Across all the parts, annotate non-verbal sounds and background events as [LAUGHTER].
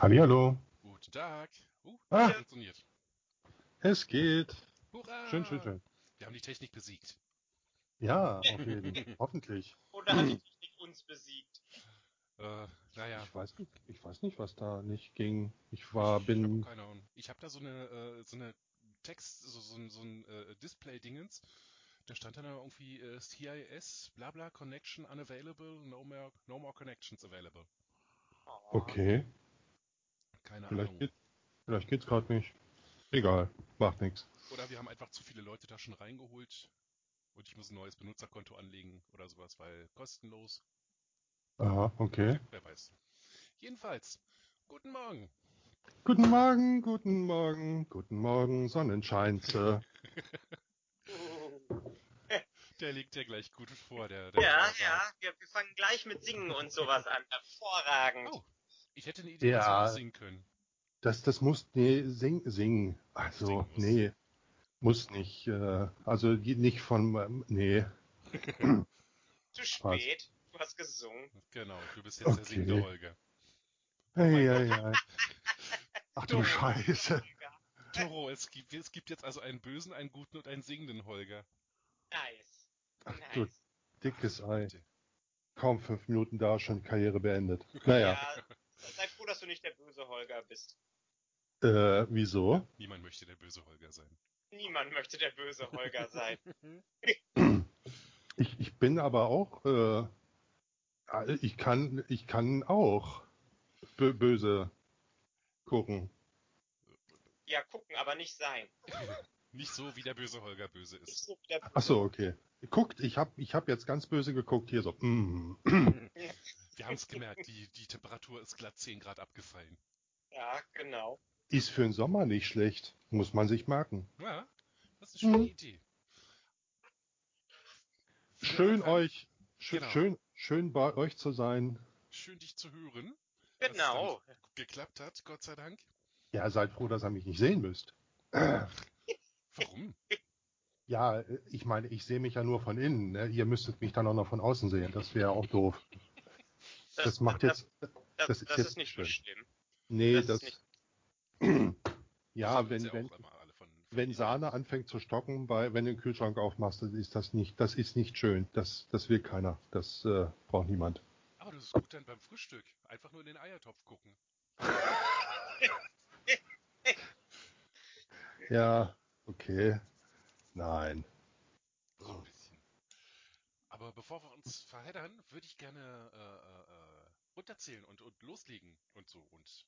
Hallihallo. Guten Tag. Uh, Ah. funktioniert. Es geht. Hurra! Schön, schön, schön. Wir haben die Technik besiegt. Ja, auf jeden. [LAUGHS] Hoffentlich. Oder hat die Technik uns besiegt? Äh, naja, Ich weiß nicht, ich weiß nicht, was da nicht ging. Ich war, ich hab bin, keine Ahnung. Ich habe da so eine, äh, so eine Text, so, so, ein- so ein äh, Display-Dingens. Da stand dann irgendwie äh, CIS, bla bla, Connection unavailable, no more, no more connections available. Okay. Keine Vielleicht Ahnung. geht, vielleicht geht's gerade nicht. Egal, macht nichts. Oder wir haben einfach zu viele Leute da schon reingeholt und ich muss ein neues Benutzerkonto anlegen oder sowas, weil kostenlos. Aha, okay. Wer weiß. Jedenfalls, guten Morgen. Guten Morgen, guten Morgen, guten Morgen, Sonnenscheinze. [LAUGHS] Der liegt ja gleich gut vor, der, der Ja, Bauer. ja, wir, wir fangen gleich mit Singen und sowas an. Hervorragend. Oh, ich hätte eine Idee, Ja. noch singen können. Das, das muss, nee, sing, singen. Also, Singen muss. nee, muss nicht, äh, also nicht von, ähm, nee. [LAUGHS] Zu spät. Du hast gesungen. Genau, du bist jetzt der Okay. singende Holger. Hey, hey, hey. Ach du Dumm. Scheiße. Toro, es gibt, es gibt jetzt also einen bösen, einen guten und einen singenden Holger. Nice. Ach nice. du dickes Ei. Kaum fünf Minuten da, schon Karriere beendet. Naja, Ja, sei froh, dass du nicht der böse Holger bist. äh, wieso? Niemand möchte der böse Holger sein. Niemand möchte der böse Holger sein. [LAUGHS] Ich, ich bin aber auch, äh, ich kann, ich kann auch bö böse gucken. Ja, gucken, aber nicht sein. [LAUGHS] Nicht so, wie der böse Holger böse ist. so böse Ach so, okay. Guckt, ich hab, ich hab jetzt ganz böse geguckt, hier so. Mm. [LAUGHS] [CLEARS THROAT] Wir haben es gemerkt, die, die Temperatur ist glatt 10 Grad abgefallen. Ja, genau. Ist für den Sommer nicht schlecht, muss man sich merken. Ja, das ist eine schöne Mhm. Idee. Schön Anfang. euch, sch Genau. schön, schön bei euch zu sein. Schön, dich zu hören. dass es Genau. geklappt hat, Gott sei Dank. Ja, seid froh, dass ihr mich nicht sehen müsst. [CLEARS THROAT] Warum? Ja, äh, ich meine, ich sehe mich ja nur von innen. Ne? Ihr müsstet mich dann auch noch von außen sehen. Das wäre auch doof. Das, macht jetzt. Das, das das, ist jetzt ist nicht so schön. schlimm. Nee, das das. [CLEARS THROAT] ja, wenn, sie wenn, von, wenn. Sahne anfängt zu stocken, bei, wenn du den Kühlschrank aufmachst, dann ist das nicht, das ist nicht schön. Das, das will keiner. Das äh, braucht niemand. Aber das ist gut dann beim Frühstück. Einfach nur in den Eiertopf gucken. [LAUGHS] Ja, okay. Nein. Aber bevor wir uns verheddern, würde ich gerne äh, äh, äh, runterzählen und, und loslegen und so. Und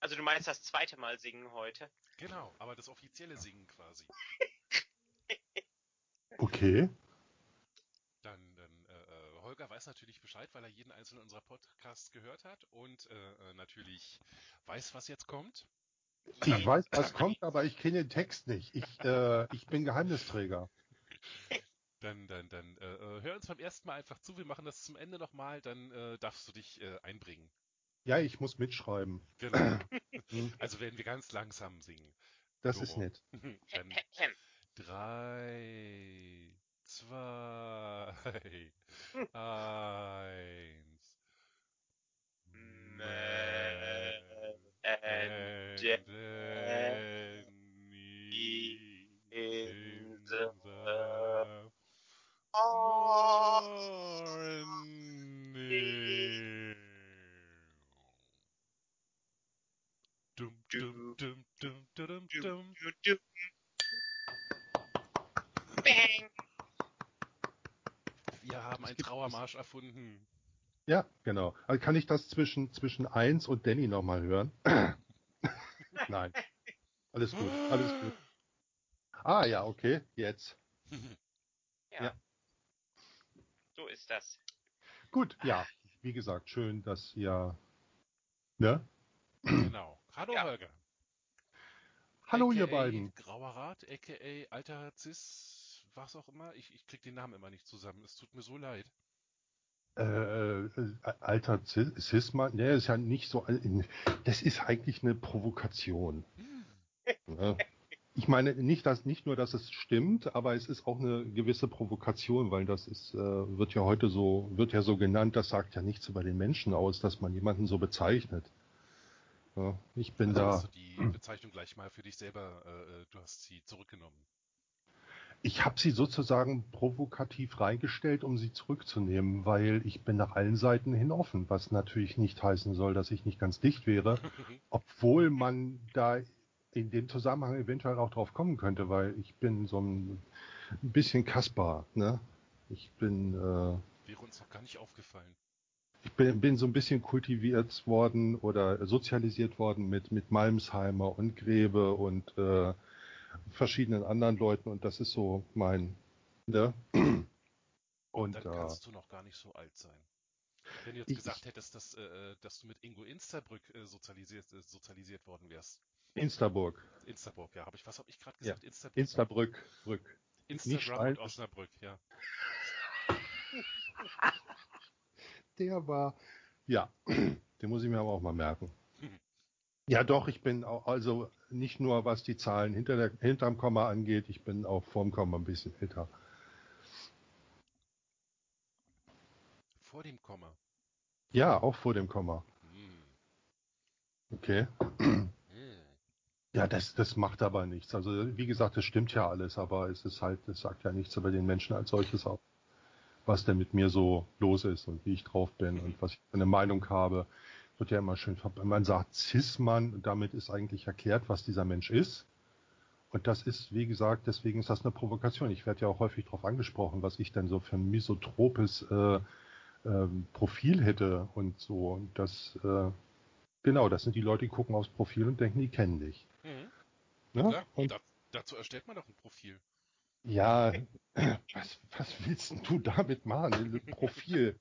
Also du meinst das zweite Mal singen heute? genau, aber das offizielle Singen quasi. [LAUGHS] Okay. Dann, dann äh, äh, Holger weiß natürlich Bescheid, weil er jeden einzelnen unserer Podcasts gehört hat und äh, äh, natürlich weiß, was jetzt kommt. Ich weiß, was kommt, aber ich kenne den Text nicht. Ich, äh, ich bin Geheimnisträger. [LAUGHS] Dann, dann, dann äh, äh, hör uns beim ersten Mal einfach zu. Wir machen das zum Ende nochmal, dann äh, darfst du dich äh, einbringen. Ja, ich muss mitschreiben. Genau. [LAUGHS] Hm, Also werden wir ganz langsam singen. Das So. ist nett. [LAUGHS] Dann drei, zwei, [LAUGHS] eins. In the the morning. Dum, dum, dum, dum, dum, dum. Bang. Wir haben einen Trauermarsch erfunden. Ja, genau. Also kann ich das zwischen, zwischen eins und Danny nochmal hören? [LAUGHS] Nein. Alles gut, alles gut. Ah ja, okay, jetzt. [LAUGHS] Ja. Ja. So ist das. Gut, ja. Wie gesagt, schön, dass ihr. Ne? Genau. Hallo Ja. Holger. Hallo, ihr AKA beiden. Grauer Rat, aka alter Cis, was auch immer. Ich, ich krieg den Namen immer nicht zusammen. Es tut mir so leid. Äh, äh, alter Cis- Cis-Mann, der ist ja nicht so. Das ist eigentlich eine Provokation. Ne? Ich meine nicht, dass nicht nur, dass es stimmt, aber es ist auch eine gewisse Provokation, weil das ist, äh, wird ja heute so, wird ja so genannt, das sagt ja nichts über den Menschen aus, dass man jemanden so bezeichnet. Ja, ich bin Also da. hast du die Bezeichnung gleich mal für dich selber, äh, äh, du hast sie zurückgenommen. Ich habe sie sozusagen provokativ reingestellt, um sie zurückzunehmen, weil ich bin nach allen Seiten hin offen, was natürlich nicht heißen soll, dass ich nicht ganz dicht wäre, [LAUGHS] obwohl man da in dem Zusammenhang eventuell auch drauf kommen könnte, weil ich bin so ein, bisschen Kaspar, ne? Ich bin, äh, Wäre uns noch gar nicht aufgefallen. ich bin, bin so ein bisschen kultiviert worden oder sozialisiert worden mit, mit Malmsheimer und Grebe und äh, verschiedenen anderen Leuten und das ist so mein, ne? Und Dann äh, kannst du noch gar nicht so alt sein. Wenn du jetzt Ich- gesagt hättest, dass, äh, dass du mit Ingo Insterbrück äh, sozialisiert, äh, sozialisiert worden wärst. Instaburg, Insterburg, ja. Hab ich, was habe ich gerade Ja. gesagt? Instaburg? Instabrück, Brück. Instagram und Osnabrück, ja. [LAUGHS] Der war, ja, [CLEARS THROAT] den muss ich mir aber auch mal merken. [LAUGHS] Ja, doch, ich bin auch, also nicht nur was die Zahlen hinter der, hinterm Komma angeht, ich bin auch vorm Komma ein bisschen älter. Vor dem Komma. Ja, auch vor dem Komma. Hm. Okay. Ja, das, das macht aber nichts. Also, wie gesagt, das stimmt ja alles, aber es ist halt, es sagt ja nichts über den Menschen als solches aus. Was denn mit mir so los ist und wie ich drauf bin und was ich für eine Meinung habe. Wird ja immer schön, man sagt Cis-Mann und damit ist eigentlich erklärt, was dieser Mensch ist. Und das ist, wie gesagt, deswegen ist das eine Provokation. Ich werde ja auch häufig darauf angesprochen, was ich denn so für ein misotropes äh, ähm, Profil hätte und so. Und das, äh, genau, das sind die Leute, die gucken aufs Profil und denken, die kennen dich. Ne? Klar, Und da, dazu erstellt man doch ein Profil. Ja, [CLEARS THROAT] was, was willst denn du damit machen? Ein [LAUGHS] Profil.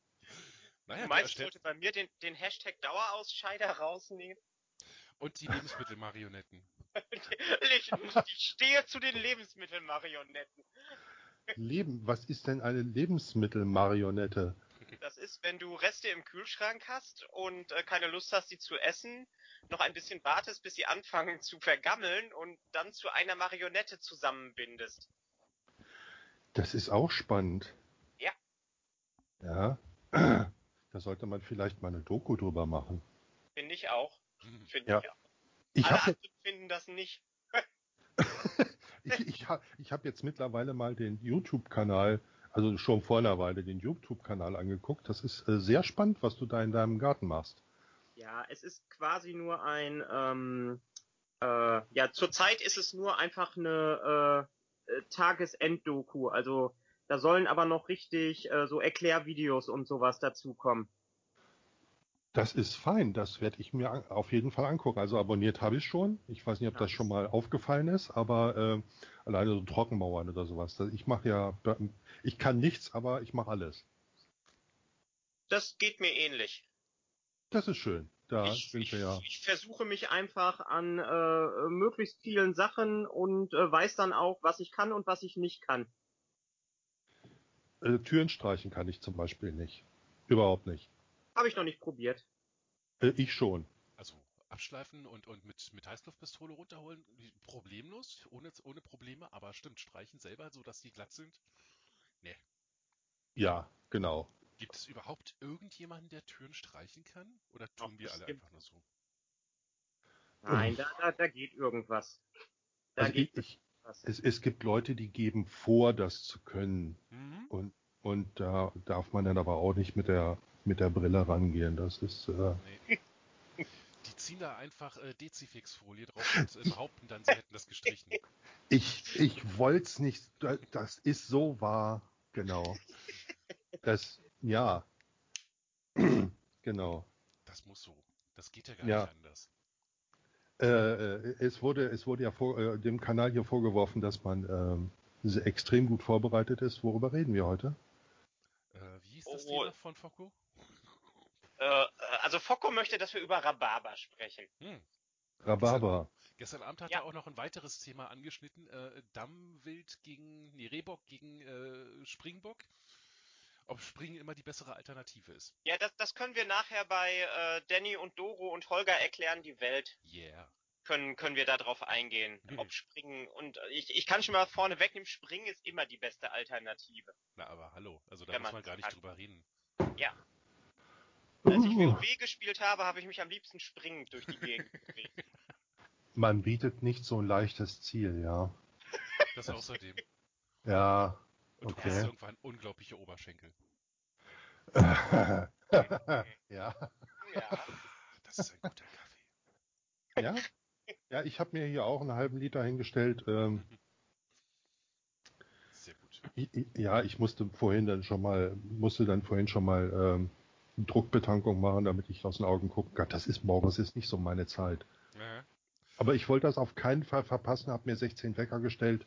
Naja, meinst, ich erstellt, sollte bei mir den, den Hashtag Dauerausscheider rausnehmen? und die Lebensmittelmarionetten. [LAUGHS] Ich, ich stehe zu den Lebensmittelmarionetten. Leben, was ist denn eine Lebensmittelmarionette? Das ist, wenn du Reste im Kühlschrank hast und äh, keine Lust hast, sie zu essen, noch ein bisschen wartest, bis sie anfangen zu vergammeln und dann zu einer Marionette zusammenbindest. Das ist auch spannend. Ja. Ja. Da sollte man vielleicht mal eine Doku drüber machen. Finde ich auch. Hm. Finde Ja. ich auch. Ich Alle habe anderen finden das nicht. [LAUGHS] ich, ich hab, ich hab jetzt mittlerweile mal den YouTube-Kanal, also schon vor einer Weile den YouTube-Kanal angeguckt. Das ist äh, sehr spannend, was du da in deinem Garten machst. Ja, es ist quasi nur ein, ähm, äh, ja, zurzeit ist es nur einfach eine äh, äh, Tagesenddoku. Also da sollen aber noch richtig äh, so Erklärvideos und sowas dazukommen. Das ist fein, das werde ich mir auf jeden Fall angucken. Also abonniert habe ich schon. Ich weiß nicht, ob das schon mal aufgefallen ist, aber äh, alleine so Trockenmauern oder sowas. Ich mache ja, ich kann nichts, aber ich mache alles. Das geht mir ähnlich. Das ist schön. Da ich, sind wir ja. ich versuche mich einfach an äh, möglichst vielen Sachen und äh, weiß dann auch, was ich kann und was ich nicht kann. Äh, Türen streichen kann ich zum Beispiel nicht. Überhaupt nicht. Habe ich noch nicht probiert. Äh, ich schon. Also abschleifen und, und mit, mit Heißluftpistole runterholen, problemlos, ohne, ohne Probleme, aber stimmt, streichen selber, so dass die glatt sind. Ja, genau. Gibt es überhaupt irgendjemanden, der Türen streichen kann? Oder Doch, tun wir alle einfach nur so? Nein, [LAUGHS] da, da, da geht irgendwas. Da Also geht ich, ich, was. es, es gibt Leute, die geben vor, das zu können. Mhm. Und, und da darf man dann aber auch nicht mit der, mit der Brille rangehen. Das ist, äh, Nee. Die ziehen da einfach äh, Dezifix-Folie drauf und äh, behaupten dann, sie hätten das gestrichen. Ich, ich wollte es nicht, da- das ist so wahr, genau. Das, ja. [CLEARS THROAT] genau. Das muss so. Das geht ja gar Ja. nicht anders. Äh, äh, es wurde, es wurde ja vor, äh, dem Kanal hier vorgeworfen, dass man sehr extrem gut vorbereitet ist. Worüber reden wir heute? Äh, wie hieß das Oh. Thema von Focco? Äh, also Focko möchte, dass wir über Rhabarber sprechen. Hm. Rhabarber. Gestern Abend hat Ja. er auch noch ein weiteres Thema angeschnitten. Äh, Dammwild gegen, nee, Rehbock gegen äh, Springbock. Ob Springen immer die bessere Alternative ist. Ja, das, das können wir nachher bei äh, Danny und Doro und Holger erklären die Welt. Yeah. Können, können wir darauf eingehen, Mhm. ob Springen und äh, ich, ich kann schon mal vorne wegnehmen, Springen ist immer die beste Alternative. Na, aber hallo. Also da Wenn muss man man gar nicht kann. drüber reden. Als ich. WoW gespielt habe, habe ich mich am liebsten springend durch die Gegend [LAUGHS] bewegt. Man bietet nicht so ein leichtes Ziel, ja. Das außerdem. Ja, Und du Okay. hast irgendwann unglaubliche Oberschenkel. [LAUGHS] ja. Ja. Das ist ein guter Kaffee. Ja? Ja, ich habe mir hier auch einen halben Liter hingestellt. Ähm, Sehr gut. ja, ich musste vorhin dann schon mal, musste dann vorhin schon mal ähm, eine Druckbetankung machen, damit ich aus den Augen gucken kann. Das ist morgens ist nicht so meine Zeit. Ja. Aber ich wollte das auf keinen Fall verpassen, habe mir 16 Wecker gestellt.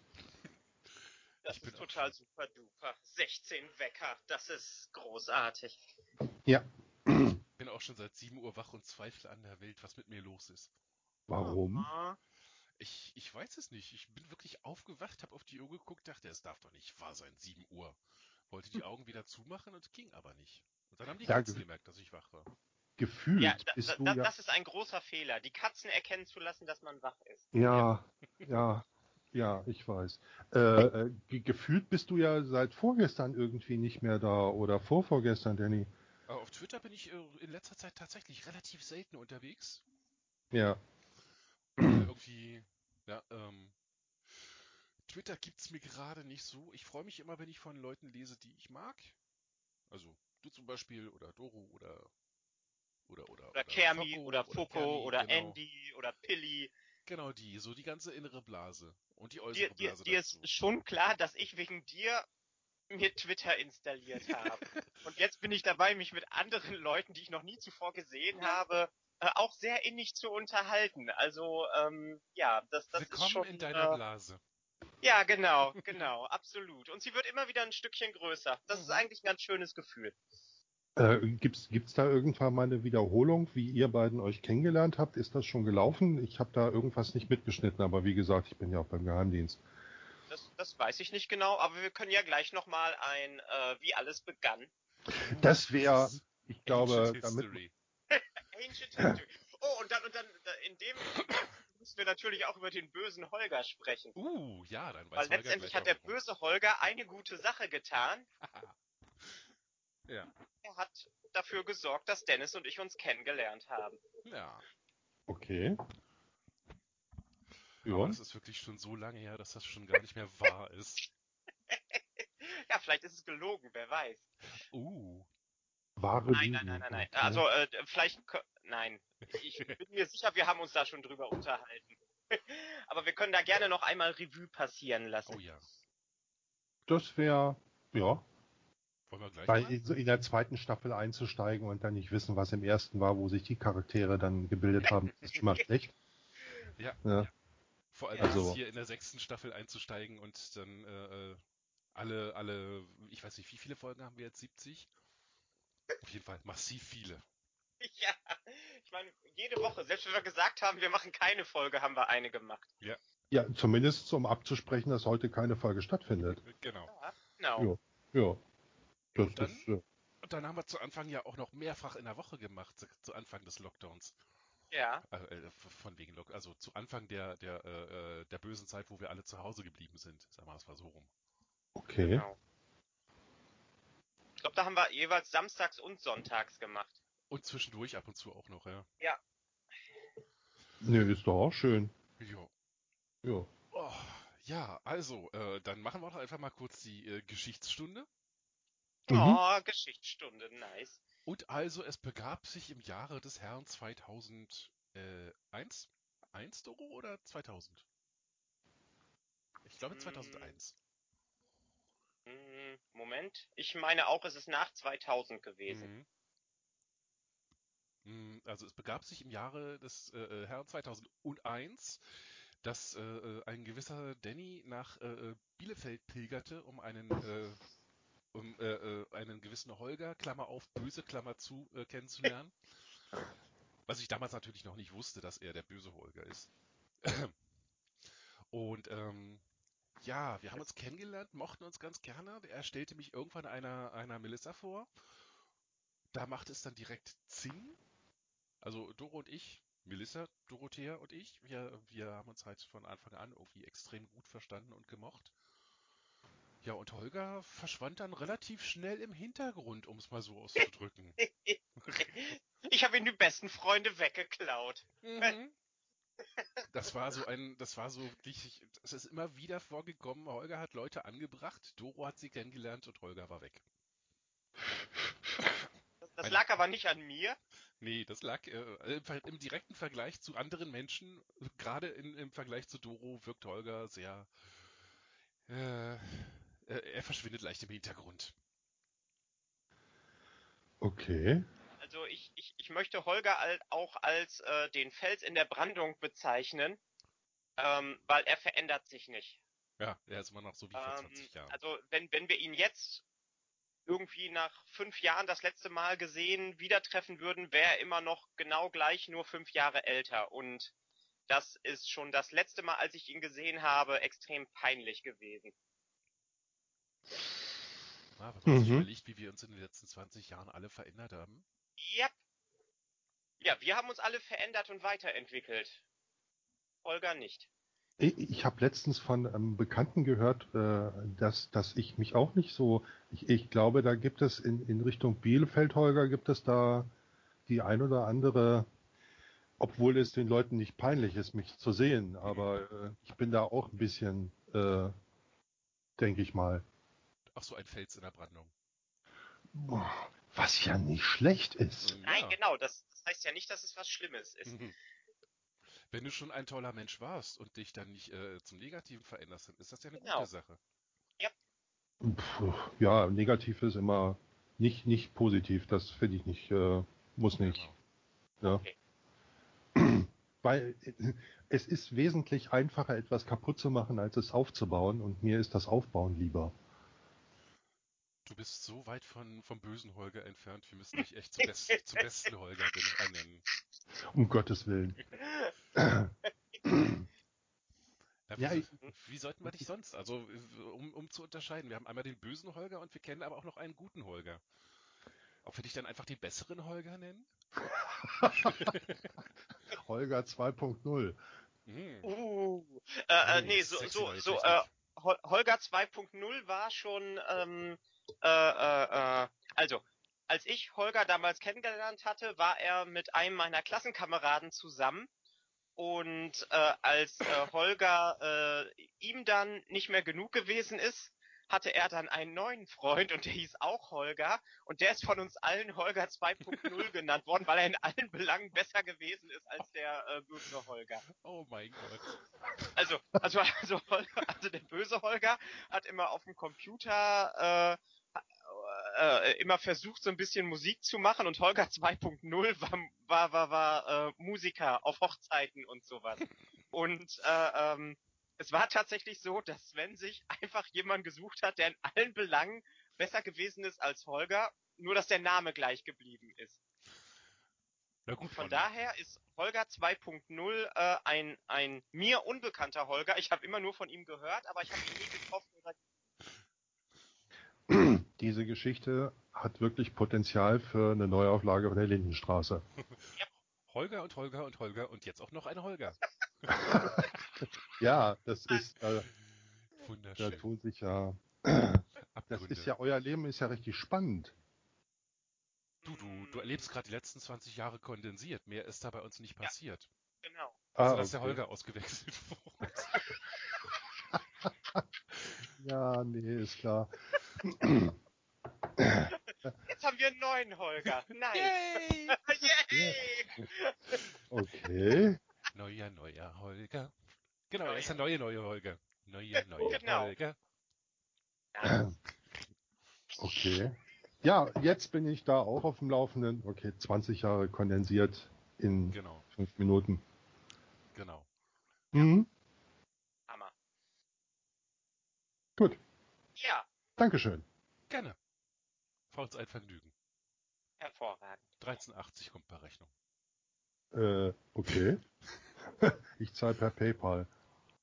Das Ich bin ist total super duper. 16 Wecker, das ist großartig. Ja. Bin auch schon seit 7 Uhr wach und zweifle an der Welt, was mit mir los ist. Warum? Ich, ich weiß es nicht. Ich bin wirklich aufgewacht, habe auf die Uhr geguckt, dachte, es darf doch nicht wahr sein, 7 Uhr. Wollte die Augen wieder zumachen und ging aber nicht. Und dann haben die Ja, Katzen ge- gemerkt, dass ich wach war. Gefühlt Ja, da, bist da, du da, ja. das ist ein großer Fehler, die Katzen erkennen zu lassen, dass man wach ist. Ja, ja, ja, ich weiß. Äh, äh, ge- gefühlt bist du ja seit vorgestern irgendwie nicht mehr da oder vorvorgestern, Danny. Aber auf Twitter bin ich äh, in letzter Zeit tatsächlich relativ selten unterwegs. Ja, irgendwie, ja, ähm, Twitter gibt's mir gerade nicht so. Ich freue mich immer, wenn ich von Leuten lese, die ich mag. Also du zum Beispiel oder Doro oder oder oder Oder Kermi Focko oder Foko Kermi, oder genau. Andy oder Pilli. Genau die, so die ganze innere Blase und die Dir, äußere dir, Blase dir dazu. ist schon klar, dass ich wegen dir mir Twitter installiert [LAUGHS] habe. Und jetzt bin ich dabei, mich mit anderen Leuten, die ich noch nie zuvor gesehen habe, äh, auch sehr innig zu unterhalten. Also, ähm, ja, das, das Willkommen ist schon... in deiner äh, Blase. ja, genau, genau, absolut. Und sie wird immer wieder ein Stückchen größer. Das ist Mhm. eigentlich ein ganz schönes Gefühl. Äh, gibt's gibt's da irgendwann mal eine Wiederholung, wie ihr beiden euch kennengelernt habt? Ist das schon gelaufen? Ich habe da irgendwas nicht mitgeschnitten, aber wie gesagt, ich bin ja auch beim Geheimdienst. Das, das weiß ich nicht genau, aber wir können ja gleich nochmal ein, äh, wie alles begann. Das wäre, ich glaube, Ancient damit History. [LAUGHS] Ancient History. Oh, und dann, und dann, in dem [COUGHS] müssen wir natürlich auch über den bösen Holger sprechen. Uh, ja, dann weiß Weil Holger letztendlich hat der böse Holger eine gute Sache getan. [LAUGHS] ja, Er hat dafür gesorgt, dass Dennis und ich uns kennengelernt haben. ja. okay. Aber Ja. das ist wirklich schon so lange her, dass das schon gar nicht mehr wahr ist. [LAUGHS] Ja, vielleicht ist es gelogen, wer weiß. Uh. Wahre Nein, nein, nein, nein, nein. Okay. Also, äh, vielleicht, nein. Ich bin mir sicher, wir haben uns da schon drüber unterhalten. [LAUGHS] Aber wir können da gerne noch einmal Revue passieren lassen. Oh ja. Das wäre, ja, Wollen wir gleich bei in, der zweiten Staffel einzusteigen und dann nicht wissen, was im ersten war, wo sich die Charaktere dann gebildet haben, ist immer schlecht. [LAUGHS] Ja. Ja. Vor allem Also- hier in der sechsten Staffel einzusteigen und dann äh, äh, alle, alle, ich weiß nicht, wie viele Folgen haben wir jetzt? 70? Auf jeden Fall massiv viele. [LAUGHS] Ja, ich meine, jede Woche, selbst wenn wir gesagt haben, wir machen keine Folge, haben wir eine gemacht. Ja, zumindest um abzusprechen, dass heute keine Folge stattfindet. Genau. Ja, genau. Ja. Ja. Das Und dann? ist, äh, Und dann haben wir zu Anfang ja auch noch mehrfach in der Woche gemacht, zu, zu Anfang des Lockdowns. Ja, Äh, äh, von wegen Lock also zu Anfang der, der, äh, äh, der bösen Zeit, wo wir alle zu Hause geblieben sind. Sagen wir es mal so rum. okay. genau. Ich glaube, da haben wir jeweils samstags und sonntags gemacht. Und zwischendurch ab und zu auch noch, ja. Nö, ist doch auch schön. Jo. Ja. Oh, ja, also, äh, dann machen wir doch einfach mal kurz die äh, Geschichtsstunde. Mhm. Oh, Geschichtsstunde, nice. Und also, es begab sich im Jahre des Herrn 2001. Eins, Doro, oder 2000? Ich glaube Hm. 2001. Hm, Moment, ich meine auch, es ist nach 2000 gewesen. Mhm. Mm, Also es begab sich im Jahre des äh, äh, Herrn 2001, dass äh, äh, ein gewisser Danny nach äh, äh, Bielefeld pilgerte, um einen um äh, äh, einen gewissen Holger, Klammer auf, böse Klammer zu, äh, kennenzulernen. [LAUGHS] Was ich damals natürlich noch nicht wusste, dass er der böse Holger ist. [CLEARS THROAT] Und ähm, ja, wir haben uns kennengelernt, mochten uns ganz gerne. Er stellte mich irgendwann einer, einer Melissa vor. Da macht es dann direkt Zing. Also Doro und ich, Melissa, Dorothea und ich, wir, wir haben uns halt von Anfang an irgendwie extrem gut verstanden und gemocht. Ja, und Holger verschwand dann relativ schnell im Hintergrund, um es mal so auszudrücken. [LAUGHS] Ich habe ihm die besten Freunde weggeklaut. Mhm. Das war so ein, das war so wirklich, es ist immer wieder vorgekommen, Holger hat Leute angebracht, Doro hat sie kennengelernt und Holger war weg. Das lag aber nicht an mir. Nee, das lag äh, im, direkten Vergleich zu anderen Menschen, gerade in, im Vergleich zu Doro wirkt Holger sehr, äh, er verschwindet leicht im Hintergrund. Okay. Also ich, ich, ich möchte Holger auch als äh, den Fels in der Brandung bezeichnen, ähm, weil er verändert sich nicht. Ja, er ist immer noch so wie vor Ähm, 20 Jahren. also wenn, wenn wir ihn jetzt irgendwie nach fünf Jahren das letzte Mal gesehen wieder treffen würden, wäre er immer noch genau gleich, nur fünf Jahre älter. Und das ist schon das letzte Mal, als ich ihn gesehen habe, extrem peinlich gewesen. Ja, wenn man sich Mhm. überlegt, wie wir uns in den letzten 20 Jahren alle verändert haben. Yep. Ja, wir haben uns alle verändert und weiterentwickelt. Holger nicht. Ich, ich habe letztens von einem Bekannten gehört, äh, dass, dass ich mich auch nicht so. Ich, ich glaube, da gibt es in, in Richtung Bielefeld, Holger, gibt es da die ein oder andere, obwohl es den Leuten nicht peinlich ist, mich zu sehen, aber äh, ich bin da auch ein bisschen, äh, denke ich mal. Ach so, ein Fels in der Brandung. Boah, Was ja nicht schlecht ist. Nein, Ja. genau, das, das heißt ja nicht, dass es was Schlimmes ist. Mhm. Wenn du schon ein toller Mensch warst und dich dann nicht äh, zum Negativen veränderst, dann ist das ja eine Genau. gute Sache. Puh, Ja, negativ ist immer nicht, nicht positiv. Das finde ich nicht, äh, muss nicht. Genau. Ja. Okay. [CLEARS THROAT] Weil äh, es ist wesentlich einfacher, etwas kaputt zu machen, als es aufzubauen. Und mir ist das Aufbauen lieber. Du bist so weit von, vom bösen Holger entfernt, wir müssen dich echt zum, Best, zum besten Holger ben- ernennen. Um Gottes Willen. Ja, wie, Ja, so- ich- wie sollten wir dich sonst? Also, äh, um, um zu unterscheiden, wir haben einmal den bösen Holger und wir kennen aber auch noch einen guten Holger. Ob wir dich dann einfach den besseren Holger nennen? [LAUGHS] Holger 2.0. Hm. Uh, äh, äh, Oh, nee, so, so, so, äh, Hol- Holger 2.0 war schon, ähm, äh, äh, äh, also, als ich Holger damals kennengelernt hatte, war er mit einem meiner Klassenkameraden zusammen. Und äh, als äh, Holger äh, ihm dann nicht mehr genug gewesen ist, hatte er dann einen neuen Freund und der hieß auch Holger. Und der ist von uns allen Holger 2.0 [LAUGHS] genannt worden, weil er in allen Belangen besser gewesen ist als der äh, böse Holger. Oh mein Gott. Also, also, also, Holger, also der böse Holger hat immer auf dem Computer äh, äh, immer versucht, so ein bisschen Musik zu machen und Holger [LAUGHS] 2.0 war, war, war, war äh, Musiker auf Hochzeiten und sowas. Und äh, ähm, es war tatsächlich so, dass Sven sich einfach jemanden gesucht hat, der in allen Belangen besser gewesen ist als Holger, nur dass der Name gleich geblieben ist. Na gut, Von Mann. daher ist Holger 2.0 äh, ein, ein mir unbekannter Holger. Ich habe immer nur von ihm gehört, aber ich habe ihn nie getroffen. Oder Diese Geschichte hat wirklich Potenzial für eine Neuauflage von der Lindenstraße. Holger und Holger und Holger und jetzt auch noch ein Holger. [LAUGHS] Ja, das ist, äh, da Wunderschön. tun sich ja, das ist ja, euer Leben ist ja richtig spannend. Du, du, du erlebst gerade die letzten 20 Jahre kondensiert. Mehr ist da bei uns nicht passiert. Genau. Also, Ah, dass der okay. Holger ausgewechselt [LAUGHS] wurde. [LAUGHS] Ja, nee, ist klar. Jetzt haben wir einen neuen Holger. Nice. Yay! [LAUGHS] Yay! Okay. Neuer, neuer Holger. Genau, er Neuer. ist der neue, neue Holger. Neuer, [LAUGHS] neuer Genau. Holger. Okay. Ja, jetzt bin ich da auch auf dem Laufenden. Okay, 20 Jahre kondensiert in Genau, fünf Minuten. genau. Mhm. Hammer. Gut, Ja, Dankeschön. Gerne. War uns ein Vergnügen. hervorragend. 1380 kommt bei Rechnung. Äh, okay. [LAUGHS] Ich zahle per PayPal.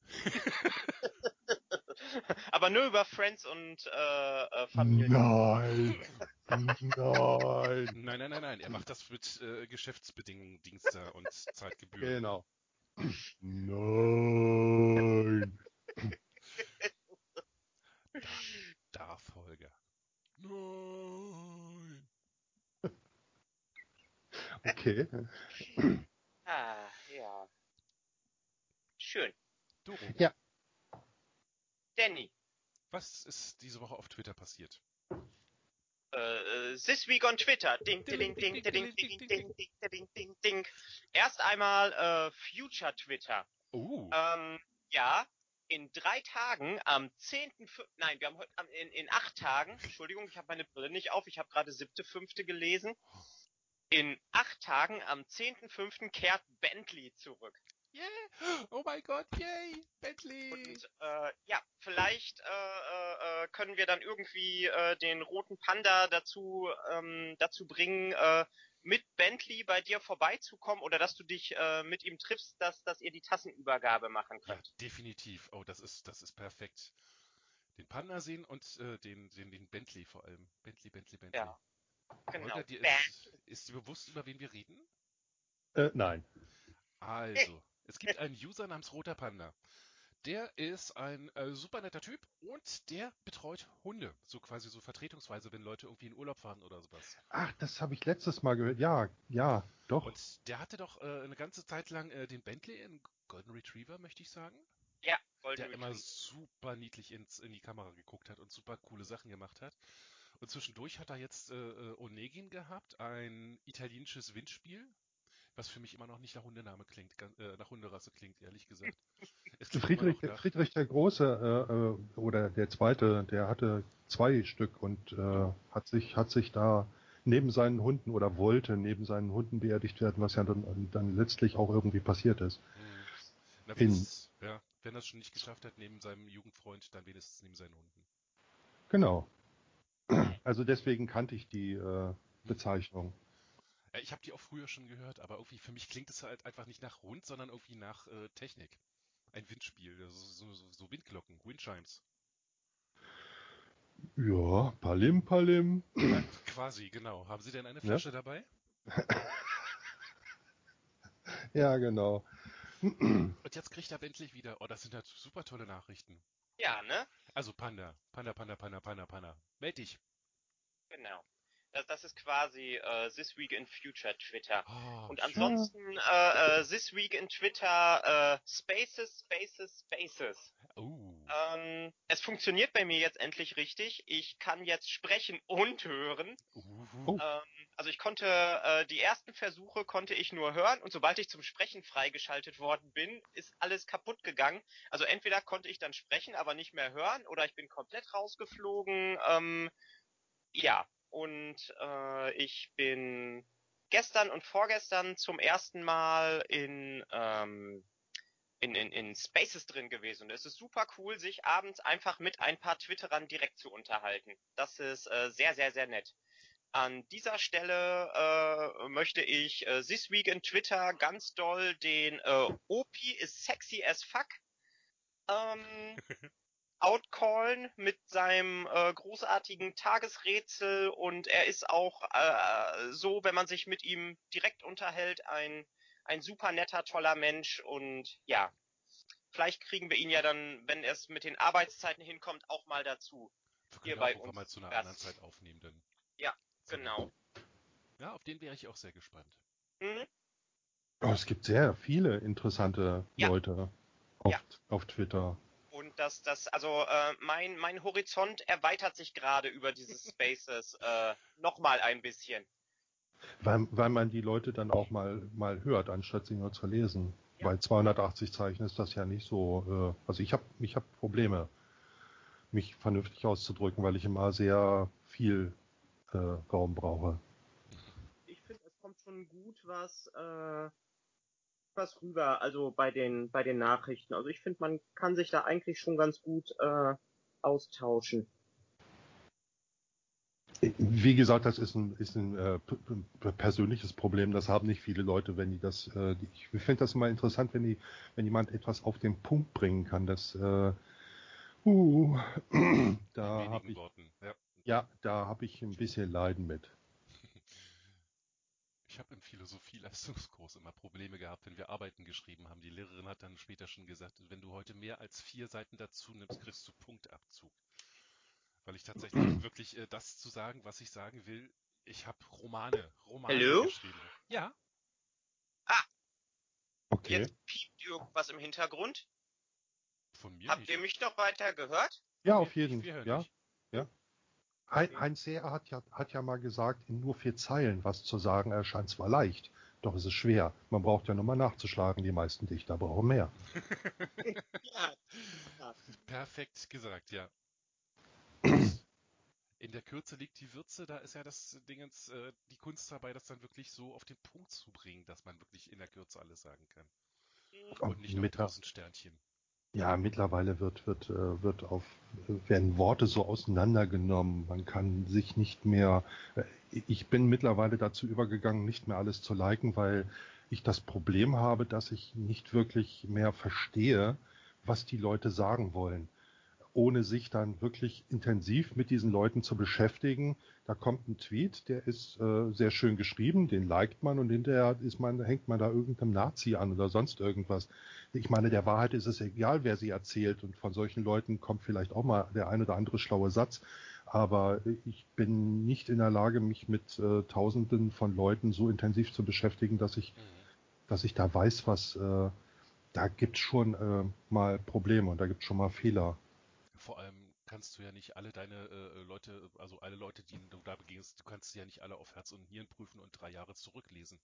[LAUGHS] Aber nur über Friends und äh, äh, Familie. Nein. [LAUGHS] Nein. Nein, nein, nein, nein. Er macht das mit äh, Geschäftsbedingungen, Dienste und Zeitgebühren. Genau. Nein. Nein. Okay. Ah, ja. Schön. Doro, Ja. Danny, was ist diese Woche auf Twitter passiert? äh, this week on Twitter. Ding, ding, ding, ding, ding, ding, ding, ding, ding, ding, ding, ding. Erst einmal äh, Future Twitter. Oh, Ähm, ja, in drei Tagen am 10. Fü- Nein, wir haben heute in, in acht Tagen, Entschuldigung, ich habe meine Brille nicht auf, ich habe gerade siebte, fünfte gelesen. In acht Tagen am 10.5. kehrt Bentley zurück. yeah. Oh mein Gott, yay, Bentley. Und äh, ja, vielleicht äh, äh, äh, können wir dann irgendwie äh, den roten Panda dazu ähm, dazu bringen, äh, mit Bentley bei dir vorbeizukommen oder dass du dich äh, mit ihm triffst, dass dass ihr die Tassenübergabe machen Ja, könnt. definitiv. Oh, das ist, das ist perfekt. Den Panda sehen und äh, den, den, den Bentley vor allem. Bentley, Bentley, Bentley. Ja, Genau. Holger, dir ist, ist dir bewusst, über wen wir reden? Äh, nein. Also, es gibt einen User namens Roter Panda. Der ist ein äh, super netter Typ und der betreut Hunde. So quasi so vertretungsweise, wenn Leute irgendwie in Urlaub fahren oder sowas. Ach, das habe ich letztes Mal gehört. Ja, ja, doch. Und der hatte doch äh, eine ganze Zeit lang äh, den Bentley in Golden Retriever, möchte ich sagen. Ja, Golden der immer Retriever. super niedlich ins, in die Kamera geguckt hat und super coole Sachen gemacht hat. Und zwischendurch hat er jetzt äh, äh, Onegin gehabt, ein italienisches Windspiel, was für mich immer noch nicht nach Hundename klingt, äh, nach Hunderasse klingt, ehrlich gesagt. [LAUGHS] Friedrich, nach, Friedrich der Große äh, äh, oder der Zweite, der hatte zwei Stück und äh, hat sich hat sich da neben seinen Hunden oder wollte neben seinen Hunden beerdigt werden, was ja dann, dann letztlich auch irgendwie passiert ist. Hm. Na, ja, wenn er es schon nicht geschafft hat, neben seinem Jugendfreund, dann wenigstens neben seinen Hunden. Genau. Also deswegen kannte ich die äh, Bezeichnung. Ja, ich habe die auch früher schon gehört, aber irgendwie für mich klingt es halt einfach nicht nach Hund, sondern irgendwie nach äh, Technik. Ein Windspiel, so, so, so Windglocken, Windchimes. Ja, Palim Palim. Ja, quasi, genau. Haben Sie denn eine Flasche dabei? [LAUGHS] Ja, genau. Und jetzt kriegt er Bentley wieder. Oh, das sind halt super tolle Nachrichten. Ja, ne? Also Panda, Panda, Panda, Panda, Panda, Panda. Meld dich. Genau. Das, das ist quasi äh, This Week in Future Twitter. Oh, Und ansonsten äh, äh, This Week in Twitter äh, Spaces, Spaces, Spaces. Uh, Ähm, es funktioniert bei mir jetzt endlich richtig. Ich kann jetzt sprechen und hören. uh, Oh. Ähm, also ich konnte äh, die ersten Versuche konnte ich nur hören und sobald ich zum Sprechen freigeschaltet worden bin, ist alles kaputt gegangen. Also entweder konnte ich dann sprechen, aber nicht mehr hören, oder ich bin komplett rausgeflogen. Ähm, ja, und äh, ich bin gestern und vorgestern zum ersten Mal in ähm, in, in, in Spaces drin gewesen. Und es ist super cool, sich abends einfach mit ein paar Twitterern direkt zu unterhalten. Das ist äh, sehr, sehr, sehr nett. An dieser Stelle äh, möchte ich äh, This Week in Twitter ganz doll den äh, OP is sexy as fuck ähm, [LAUGHS] outcallen mit seinem äh, großartigen Tagesrätsel und er ist auch äh, so, wenn man sich mit ihm direkt unterhält, ein ein super netter, toller Mensch und ja, vielleicht kriegen wir ihn ja dann, wenn es mit den Arbeitszeiten hinkommt, auch mal dazu. wir hier können bei auch irgendwann uns mal zu einer anderen Zeit aufnehmen, dann. Ja, So. Genau. Ja, auf den wäre ich auch sehr gespannt. Mhm. Oh, es gibt sehr viele interessante Ja. Leute auf, Ja. auf Twitter. Und das, das, also äh, mein, mein Horizont erweitert sich gerade über diese [LAUGHS] Spaces äh, nochmal ein bisschen. Weil, weil man die Leute dann auch mal, mal hört, anstatt sie nur zu lesen. Ja. Bei 280 Zeichen ist das ja nicht so. Äh, also ich habe ich hab Probleme, mich vernünftig auszudrücken, weil ich immer sehr viel äh, Raum brauche. Ich finde, es kommt schon gut was, äh, was rüber, also bei den, bei den Nachrichten. Also ich finde, man kann sich da eigentlich schon ganz gut äh, austauschen. Wie gesagt, das ist ein, ist ein äh, persönliches Problem. Das haben nicht viele Leute, wenn die das. Äh, die, ich finde das immer interessant, wenn die, wenn jemand etwas auf den Punkt bringen kann. Das, äh, uh, [CLEARS THROAT] da habe ich. Ja. ja, da habe ich ein bisschen Leiden mit. Ich habe im Philosophieleistungskurs immer Probleme gehabt, wenn wir Arbeiten geschrieben haben. Die Lehrerin hat dann später schon gesagt, wenn du heute mehr als vier Seiten dazu nimmst, kriegst du Punktabzug. weil ich tatsächlich [CLEARS THROAT] wirklich äh, das zu sagen, was ich sagen will, ich habe Romane, Romane Hallo? geschrieben. Ja, Okay. Jetzt piept irgendwas im Hintergrund. von mir Habt nicht. ihr mich noch weiter gehört? Ja, auf jeden hören Ja, dich. ja. Hein- Heinz Seher hat ja, hat ja mal gesagt, in nur vier Zeilen was zu sagen erscheint zwar leicht, doch es ist schwer. Man braucht ja nur mal nachzuschlagen. Die meisten Dichter brauchen mehr. Ja. [LAUGHS] Perfekt gesagt, ja. In der Kürze liegt die Würze, da ist ja das Dingens, äh, die Kunst dabei, das dann wirklich so auf den Punkt zu bringen, dass man wirklich in der Kürze alles sagen kann. Und nicht nur mit, tausend Sternchen. Ja, mittlerweile wird, wird, äh, wird auf, werden Worte so auseinandergenommen. Man kann sich nicht mehr, äh, ich bin mittlerweile dazu übergegangen, nicht mehr alles zu liken, weil ich das Problem habe, dass ich nicht wirklich mehr verstehe, was die Leute sagen wollen. Ohne sich dann wirklich intensiv mit diesen Leuten zu beschäftigen. Da kommt ein Tweet, der ist äh, sehr schön geschrieben, den liked man und hinterher ist man, hängt man da irgendeinem Nazi an oder sonst irgendwas. Ich meine, der Wahrheit ist es egal, wer sie erzählt und von solchen Leuten kommt vielleicht auch mal der ein oder andere schlaue Satz. Aber ich bin nicht in der Lage, mich mit äh, Tausenden von Leuten so intensiv zu beschäftigen, dass ich, Mhm. dass ich da weiß, was äh, da gibt's schon äh, mal Probleme und da gibt's schon mal Fehler. Vor allem kannst du ja nicht alle deine äh, Leute, also alle Leute, die du da begegnest, du kannst sie ja nicht alle auf Herz und Nieren prüfen und drei Jahre zurücklesen.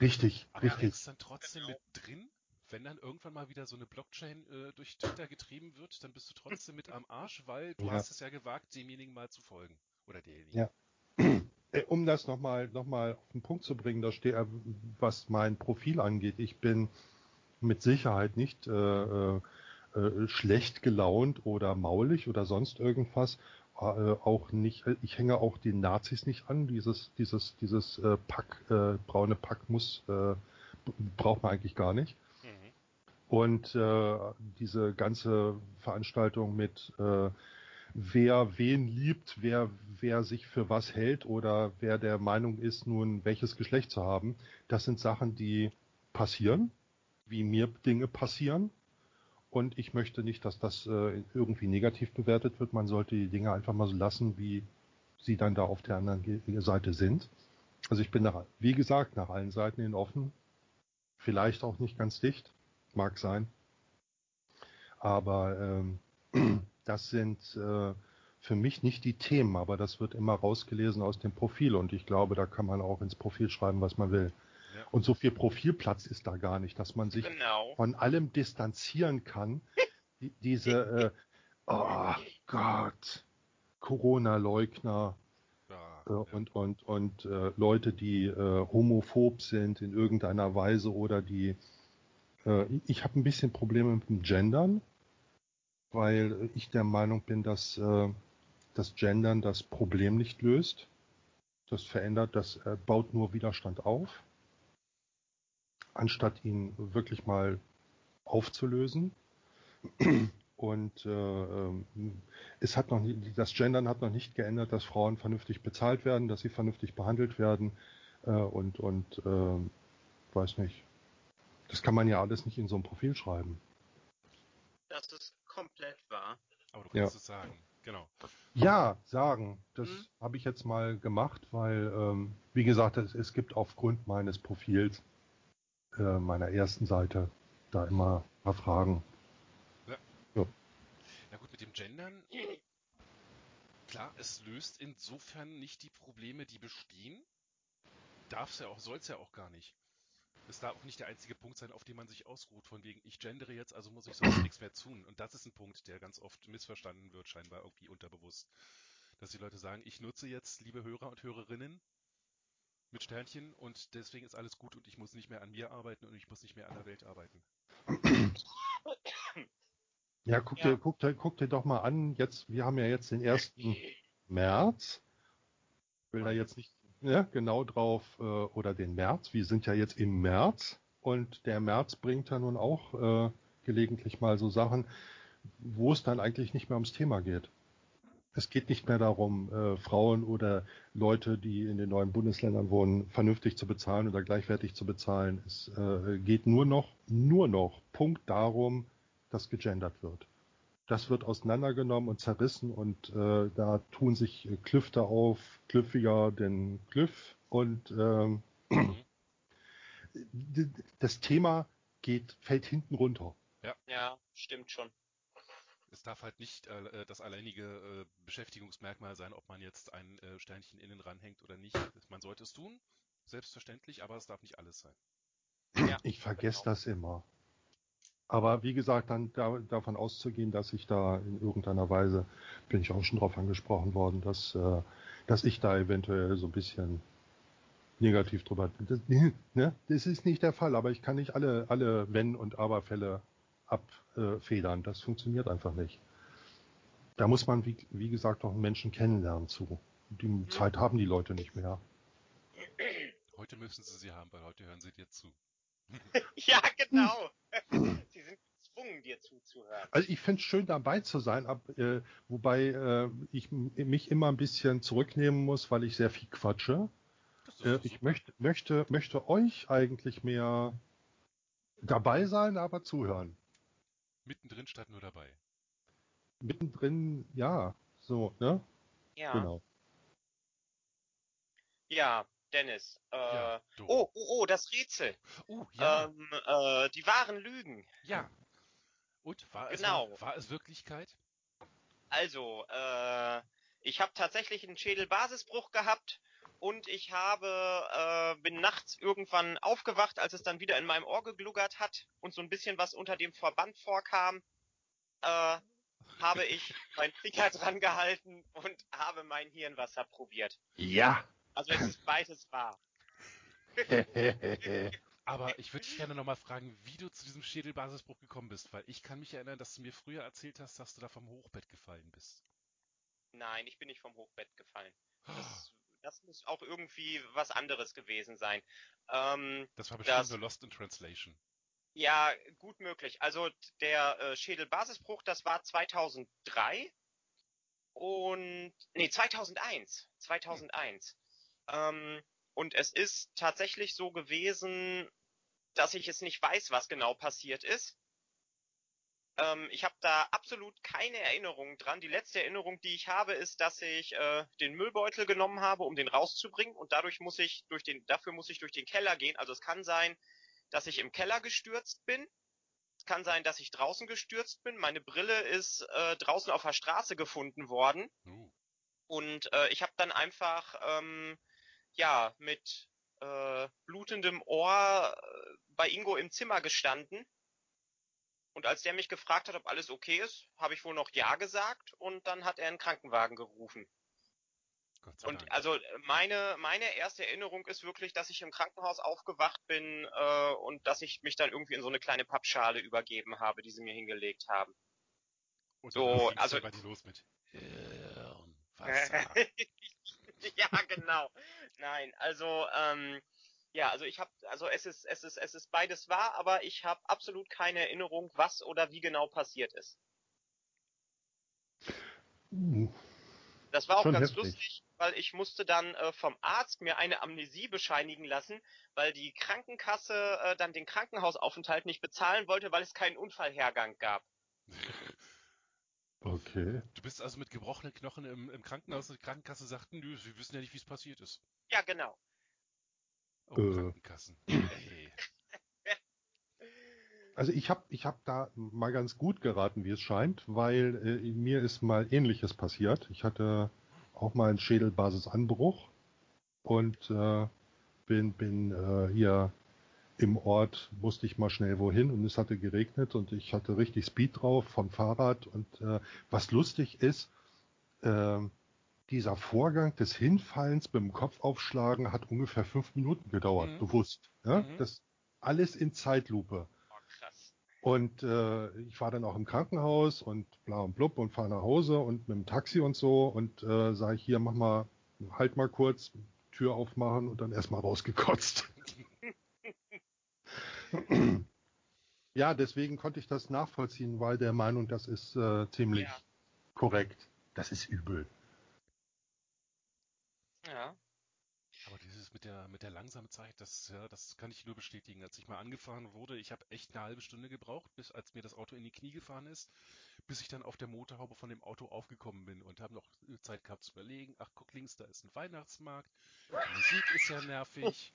Richtig, Aber er richtig. ist dann trotzdem mit drin. Wenn dann irgendwann mal wieder so eine Blockchain äh, durch Twitter getrieben wird, dann bist du trotzdem mit am Arsch, weil du Ja. hast es ja gewagt, demjenigen mal zu folgen. Oder derjenigen. Ja. [CLEARS THROAT] Äh, Um das nochmal noch mal auf den Punkt zu bringen, da steht, äh, was mein Profil angeht, ich bin mit Sicherheit nicht äh, äh, schlecht gelaunt oder maulig oder sonst irgendwas. Äh, auch nicht, äh, ich hänge auch den Nazis nicht an. Dieses, dieses, dieses äh, Pack, äh, braune Pack muss, äh, braucht man eigentlich gar nicht. Mhm. Und äh, diese ganze Veranstaltung mit äh, wer wen liebt, wer, wer sich für was hält oder wer der Meinung ist, nun welches Geschlecht zu haben, das sind Sachen, die passieren, wie mir Dinge passieren. Und ich möchte nicht, dass das äh, irgendwie negativ bewertet wird. Man sollte die Dinge einfach mal so lassen, wie sie dann da auf der anderen Ge- Seite sind. Also ich bin nach, wie gesagt, nach allen Seiten hin offen. Vielleicht auch nicht ganz dicht. Mag sein. Aber ähm, [CLEARS THROAT] das sind äh, für mich nicht die Themen, aber das wird immer rausgelesen aus dem Profil und ich glaube, da kann man auch ins Profil schreiben, was man will. Ja. Und so viel Profilplatz ist da gar nicht, dass man sich Genau. von allem distanzieren kann. Die, diese, äh, [LAUGHS] oh Gott, Corona-Leugner Ja, äh, ja. und, und, und äh, Leute, die äh, homophob sind in irgendeiner Weise oder die, äh, ich habe ein bisschen Probleme mit dem Gendern, weil ich der Meinung bin, dass äh, das Gendern das Problem nicht löst. Das verändert, das baut nur Widerstand auf, anstatt ihn wirklich mal aufzulösen. [CLEARS THROAT] Und äh, ähm, es hat noch nie, das Gendern hat noch nicht geändert, dass Frauen vernünftig bezahlt werden, dass sie vernünftig behandelt werden äh, und und äh, weiß nicht. Das kann man ja alles nicht in so ein Profil schreiben. Das ist komplett wahr. Aber du Ja. kannst es sagen. Genau. Ja, sagen. Das Mhm. habe ich jetzt mal gemacht, weil, ähm, wie gesagt, es, es gibt aufgrund meines Profils äh, meiner ersten Seite da immer ein paar Fragen. Na gut, mit dem Gendern, klar, es löst insofern nicht die Probleme, die bestehen. Darf es ja auch, soll es ja auch gar nicht. Es darf auch nicht der einzige Punkt sein, auf den man sich ausruht, von wegen, ich gendere jetzt, also muss ich sonst nichts mehr tun. Und das ist ein Punkt, der ganz oft missverstanden wird, scheinbar irgendwie unterbewusst. Dass die Leute sagen, ich nutze jetzt, liebe Hörer und Hörerinnen, mit Sternchen und deswegen ist alles gut und ich muss nicht mehr an mir arbeiten und ich muss nicht mehr an der Welt arbeiten. Ja, guck, Ja. Dir, guck, dir, guck dir doch mal an, jetzt, wir haben ja jetzt den 1. März. Will da jetzt nicht ja, genau drauf, äh, oder den März. Wir sind ja jetzt im März und der März bringt ja nun auch äh, gelegentlich mal so Sachen, wo es dann eigentlich nicht mehr ums Thema geht. Es geht nicht mehr darum, äh, Frauen oder Leute, die in den neuen Bundesländern wohnen, vernünftig zu bezahlen oder gleichwertig zu bezahlen. Es äh, geht nur noch, nur noch Punkt darum, dass gegendert wird. das wird auseinandergenommen und zerrissen und äh, da tun sich Klüfte auf, klüffiger denn Klüff und ähm, Mhm. [CLEARS THROAT] das Thema geht, fällt hinten runter. Ja, stimmt schon. Es darf halt nicht äh, das alleinige äh, Beschäftigungsmerkmal sein, ob man jetzt ein äh, Sternchen innen ranhängt oder nicht. Man sollte es tun, selbstverständlich, aber es darf nicht alles sein. Ja, Ich vergesse genau. das immer. Aber wie gesagt, dann da, davon auszugehen, dass ich da in irgendeiner Weise, bin ich auch schon drauf angesprochen worden, dass, äh, dass ich da eventuell so ein bisschen negativ drüber. Das, [LAUGHS] ne? das ist nicht der Fall, aber ich kann nicht alle, alle Wenn- und Aber-Fälle abfedern. Das funktioniert einfach nicht. Da muss man, wie, wie gesagt, auch einen Menschen kennenlernen zu. Die Zeit haben die Leute nicht mehr. Heute müssen sie sie haben, weil heute hören sie dir zu. [LAUGHS] [LAUGHS] Ja, genau. [CLEARS THROAT] Sie sind gezwungen, dir zuzuhören. Also ich finde es schön dabei zu sein, ab, äh, wobei äh, ich mich immer ein bisschen zurücknehmen muss, weil ich sehr viel quatsche. Äh, ich möchte, möchte, möchte euch eigentlich mehr dabei sein, aber zuhören. Mittendrin statt nur dabei. Mittendrin, ja, so, ne? Ja. Genau. Ja, Dennis. Äh, Ja, oh, oh, oh, das Rätsel. Oh, ja, Ähm, äh, die wahren Lügen. ja. Und war es, genau. war, war es Wirklichkeit? Also, äh, ich habe tatsächlich einen Schädelbasisbruch gehabt und ich habe äh, bin nachts irgendwann aufgewacht, als es dann wieder in meinem Ohr gegluggert hat und so ein bisschen was unter dem Verband vorkam. Äh, habe ich meinen Finger [LAUGHS] dran gehalten und habe mein Hirnwasser probiert. Ja. Also es ist beides wahr. [LAUGHS] Aber ich würde dich gerne nochmal fragen, wie du zu diesem Schädelbasisbruch gekommen bist, weil ich kann mich erinnern, dass du mir früher erzählt hast, dass du da vom Hochbett gefallen bist. Nein, ich bin nicht vom Hochbett gefallen. Das, das muss auch irgendwie was anderes gewesen sein. Ähm, Das war bestimmt das- nur Lost in Translation. Ja, gut möglich. Also der äh, Schädelbasisbruch, das war 2003 und nee 2001, 2001. Ähm, und es ist tatsächlich so gewesen, dass ich es nicht weiß, was genau passiert ist. Ähm, ich habe da absolut keine Erinnerung dran. Die letzte Erinnerung, die ich habe, ist, dass ich äh, den Müllbeutel genommen habe, um den rauszubringen und dadurch muss ich durch den, dafür muss ich durch den Keller gehen. Also es kann sein, dass ich im Keller gestürzt bin. Es kann sein, dass ich draußen gestürzt bin. Meine Brille ist äh, draußen auf der Straße gefunden worden. Uh, Und äh, ich habe dann einfach ähm, ja mit äh, blutendem Ohr äh, bei Ingo im Zimmer gestanden. Und als der mich gefragt hat, ob alles okay ist, habe ich wohl noch Ja gesagt und dann hat er einen Krankenwagen gerufen. Gott sei Und Dank. also meine, meine erste Erinnerung ist wirklich, dass ich im Krankenhaus aufgewacht bin äh, und dass ich mich dann irgendwie in so eine kleine Pappschale übergeben habe, die sie mir hingelegt haben. Und so, also- ja bei dir los mit Hirnwasser. [LAUGHS] ja, genau. Nein, also ähm, ja, also ich habe, also es ist, es ist, es ist beides wahr, aber ich habe absolut keine Erinnerung, was oder wie genau passiert ist. Uh, Das war auch Schon ganz heftig. lustig, weil ich musste dann äh, vom Arzt mir eine Amnesie bescheinigen lassen, weil die Krankenkasse äh, dann den Krankenhausaufenthalt nicht bezahlen wollte, weil es keinen Unfallhergang gab. okay. Du bist also mit gebrochenen Knochen im, im Krankenhaus und die Krankenkasse sagten, nö, wir wissen ja nicht, wie es passiert ist. Ja, genau. Oh, Äh. Krankenkassen. [CLEARS THROAT] Ey. Also ich habe ich hab da mal ganz gut geraten, wie es scheint, weil äh, mir ist mal ähnliches passiert. Ich hatte auch mal einen Schädelbasisanbruch und äh, bin, bin äh, hier im Ort, musste ich mal schnell wohin und es hatte geregnet und ich hatte richtig Speed drauf vom Fahrrad und äh, was lustig ist, äh, dieser Vorgang des Hinfallens beim Kopf aufschlagen hat ungefähr fünf Minuten gedauert, Mhm. bewusst. Ja? Mhm. Das alles in Zeitlupe. Oh, krass. Und äh, ich war dann auch im Krankenhaus und bla und blub und fahre nach Hause und mit dem Taxi und so und äh, sage ich hier, mach mal, halt mal kurz, Tür aufmachen und dann erstmal rausgekotzt. [LAUGHS] ja, deswegen konnte ich das nachvollziehen, weil der Meinung, das ist äh, ziemlich Ja. korrekt. Das ist übel. Ja. Aber dieses das mit der mit der langsamen Zeit, das ja, das kann ich nur bestätigen. Als ich mal angefahren wurde, ich habe echt eine halbe Stunde gebraucht, bis als mir das Auto in die Knie gefahren ist, bis ich dann auf der Motorhaube von dem Auto aufgekommen bin und habe noch Zeit gehabt zu überlegen. Ach, guck links, da ist ein Weihnachtsmarkt. Die Musik ist ja nervig.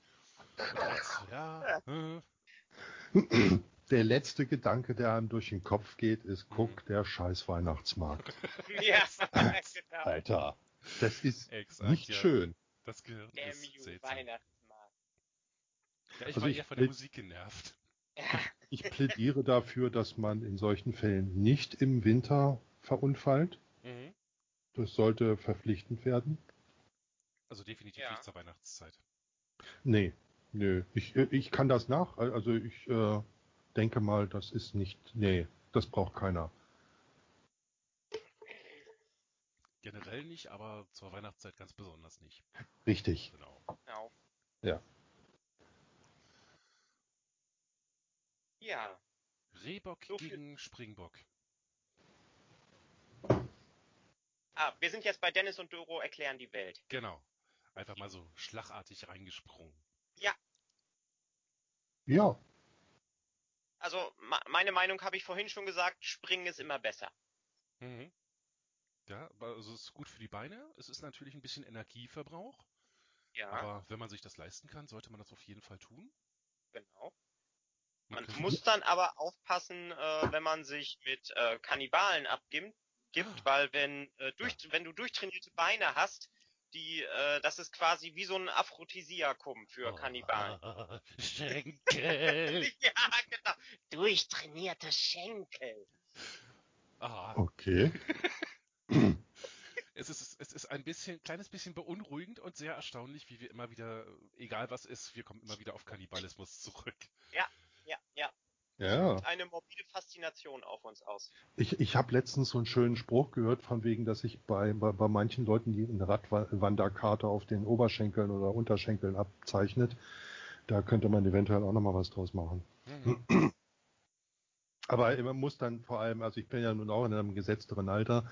Und rechts, ja, äh, [LAUGHS] Der letzte Gedanke, der einem durch den Kopf geht, ist, guck, der scheiß Weihnachtsmarkt. [LAUGHS] Ja, [LAUGHS] genau. Alter, das ist exakt, nicht ja. schön. Das Gehirn Damn ist you. Weihnachtsmarkt. Ja, ich Also war ich eher von der Musik genervt. [LAUGHS] Ich plädiere dafür, dass man in solchen Fällen nicht im Winter verunfallt. Mhm. Das sollte verpflichtend werden. Also definitiv Ja. nicht zur Weihnachtszeit. Nee, nö. Ich, ich kann das nach. Also ich äh, denke mal, das ist nicht. Nee, das braucht keiner. Generell nicht, aber zur Weihnachtszeit ganz besonders nicht. Richtig. Genau. genau. Ja. Ja, Rehbock So gegen Springbock. ah, wir sind jetzt bei Dennis und Doro erklären die Welt. Genau. Einfach mal so schlagartig reingesprungen. Ja, Also ma meine Meinung habe ich vorhin schon gesagt, springen ist immer besser. Mhm. Ja, also es ist gut für die Beine. Es ist natürlich ein bisschen Energieverbrauch. Ja, Aber wenn man sich das leisten kann, sollte man das auf jeden Fall tun. genau. Man Man muss dann aber aufpassen, äh, wenn man sich mit äh, Kannibalen abgibt, gibt, weil wenn äh, durch, wenn du durchtrainierte Beine hast, die, äh, das ist quasi wie so ein Aphrodisiakum für Kannibalen. Oh, [LAUGHS] Schenkel. [LAUGHS] Ja, genau. Durchtrainierte Schenkel. Ah, okay. [LAUGHS] es ist, es ist ein bisschen, kleines bisschen beunruhigend und sehr erstaunlich, wie wir immer wieder, egal was ist, wir kommen immer wieder auf Kannibalismus zurück. Ja, ja. Ja. Eine morbide Faszination auf uns aus. Ich, ich habe letztens so einen schönen Spruch gehört, von wegen, dass sich bei, bei, bei manchen Leuten die eine Radwanderkarte auf den Oberschenkeln oder Unterschenkeln abzeichnet. Da könnte man eventuell auch nochmal was draus machen. Mhm. Aber man muss dann vor allem, also ich bin ja nun auch in einem gesetzteren Alter,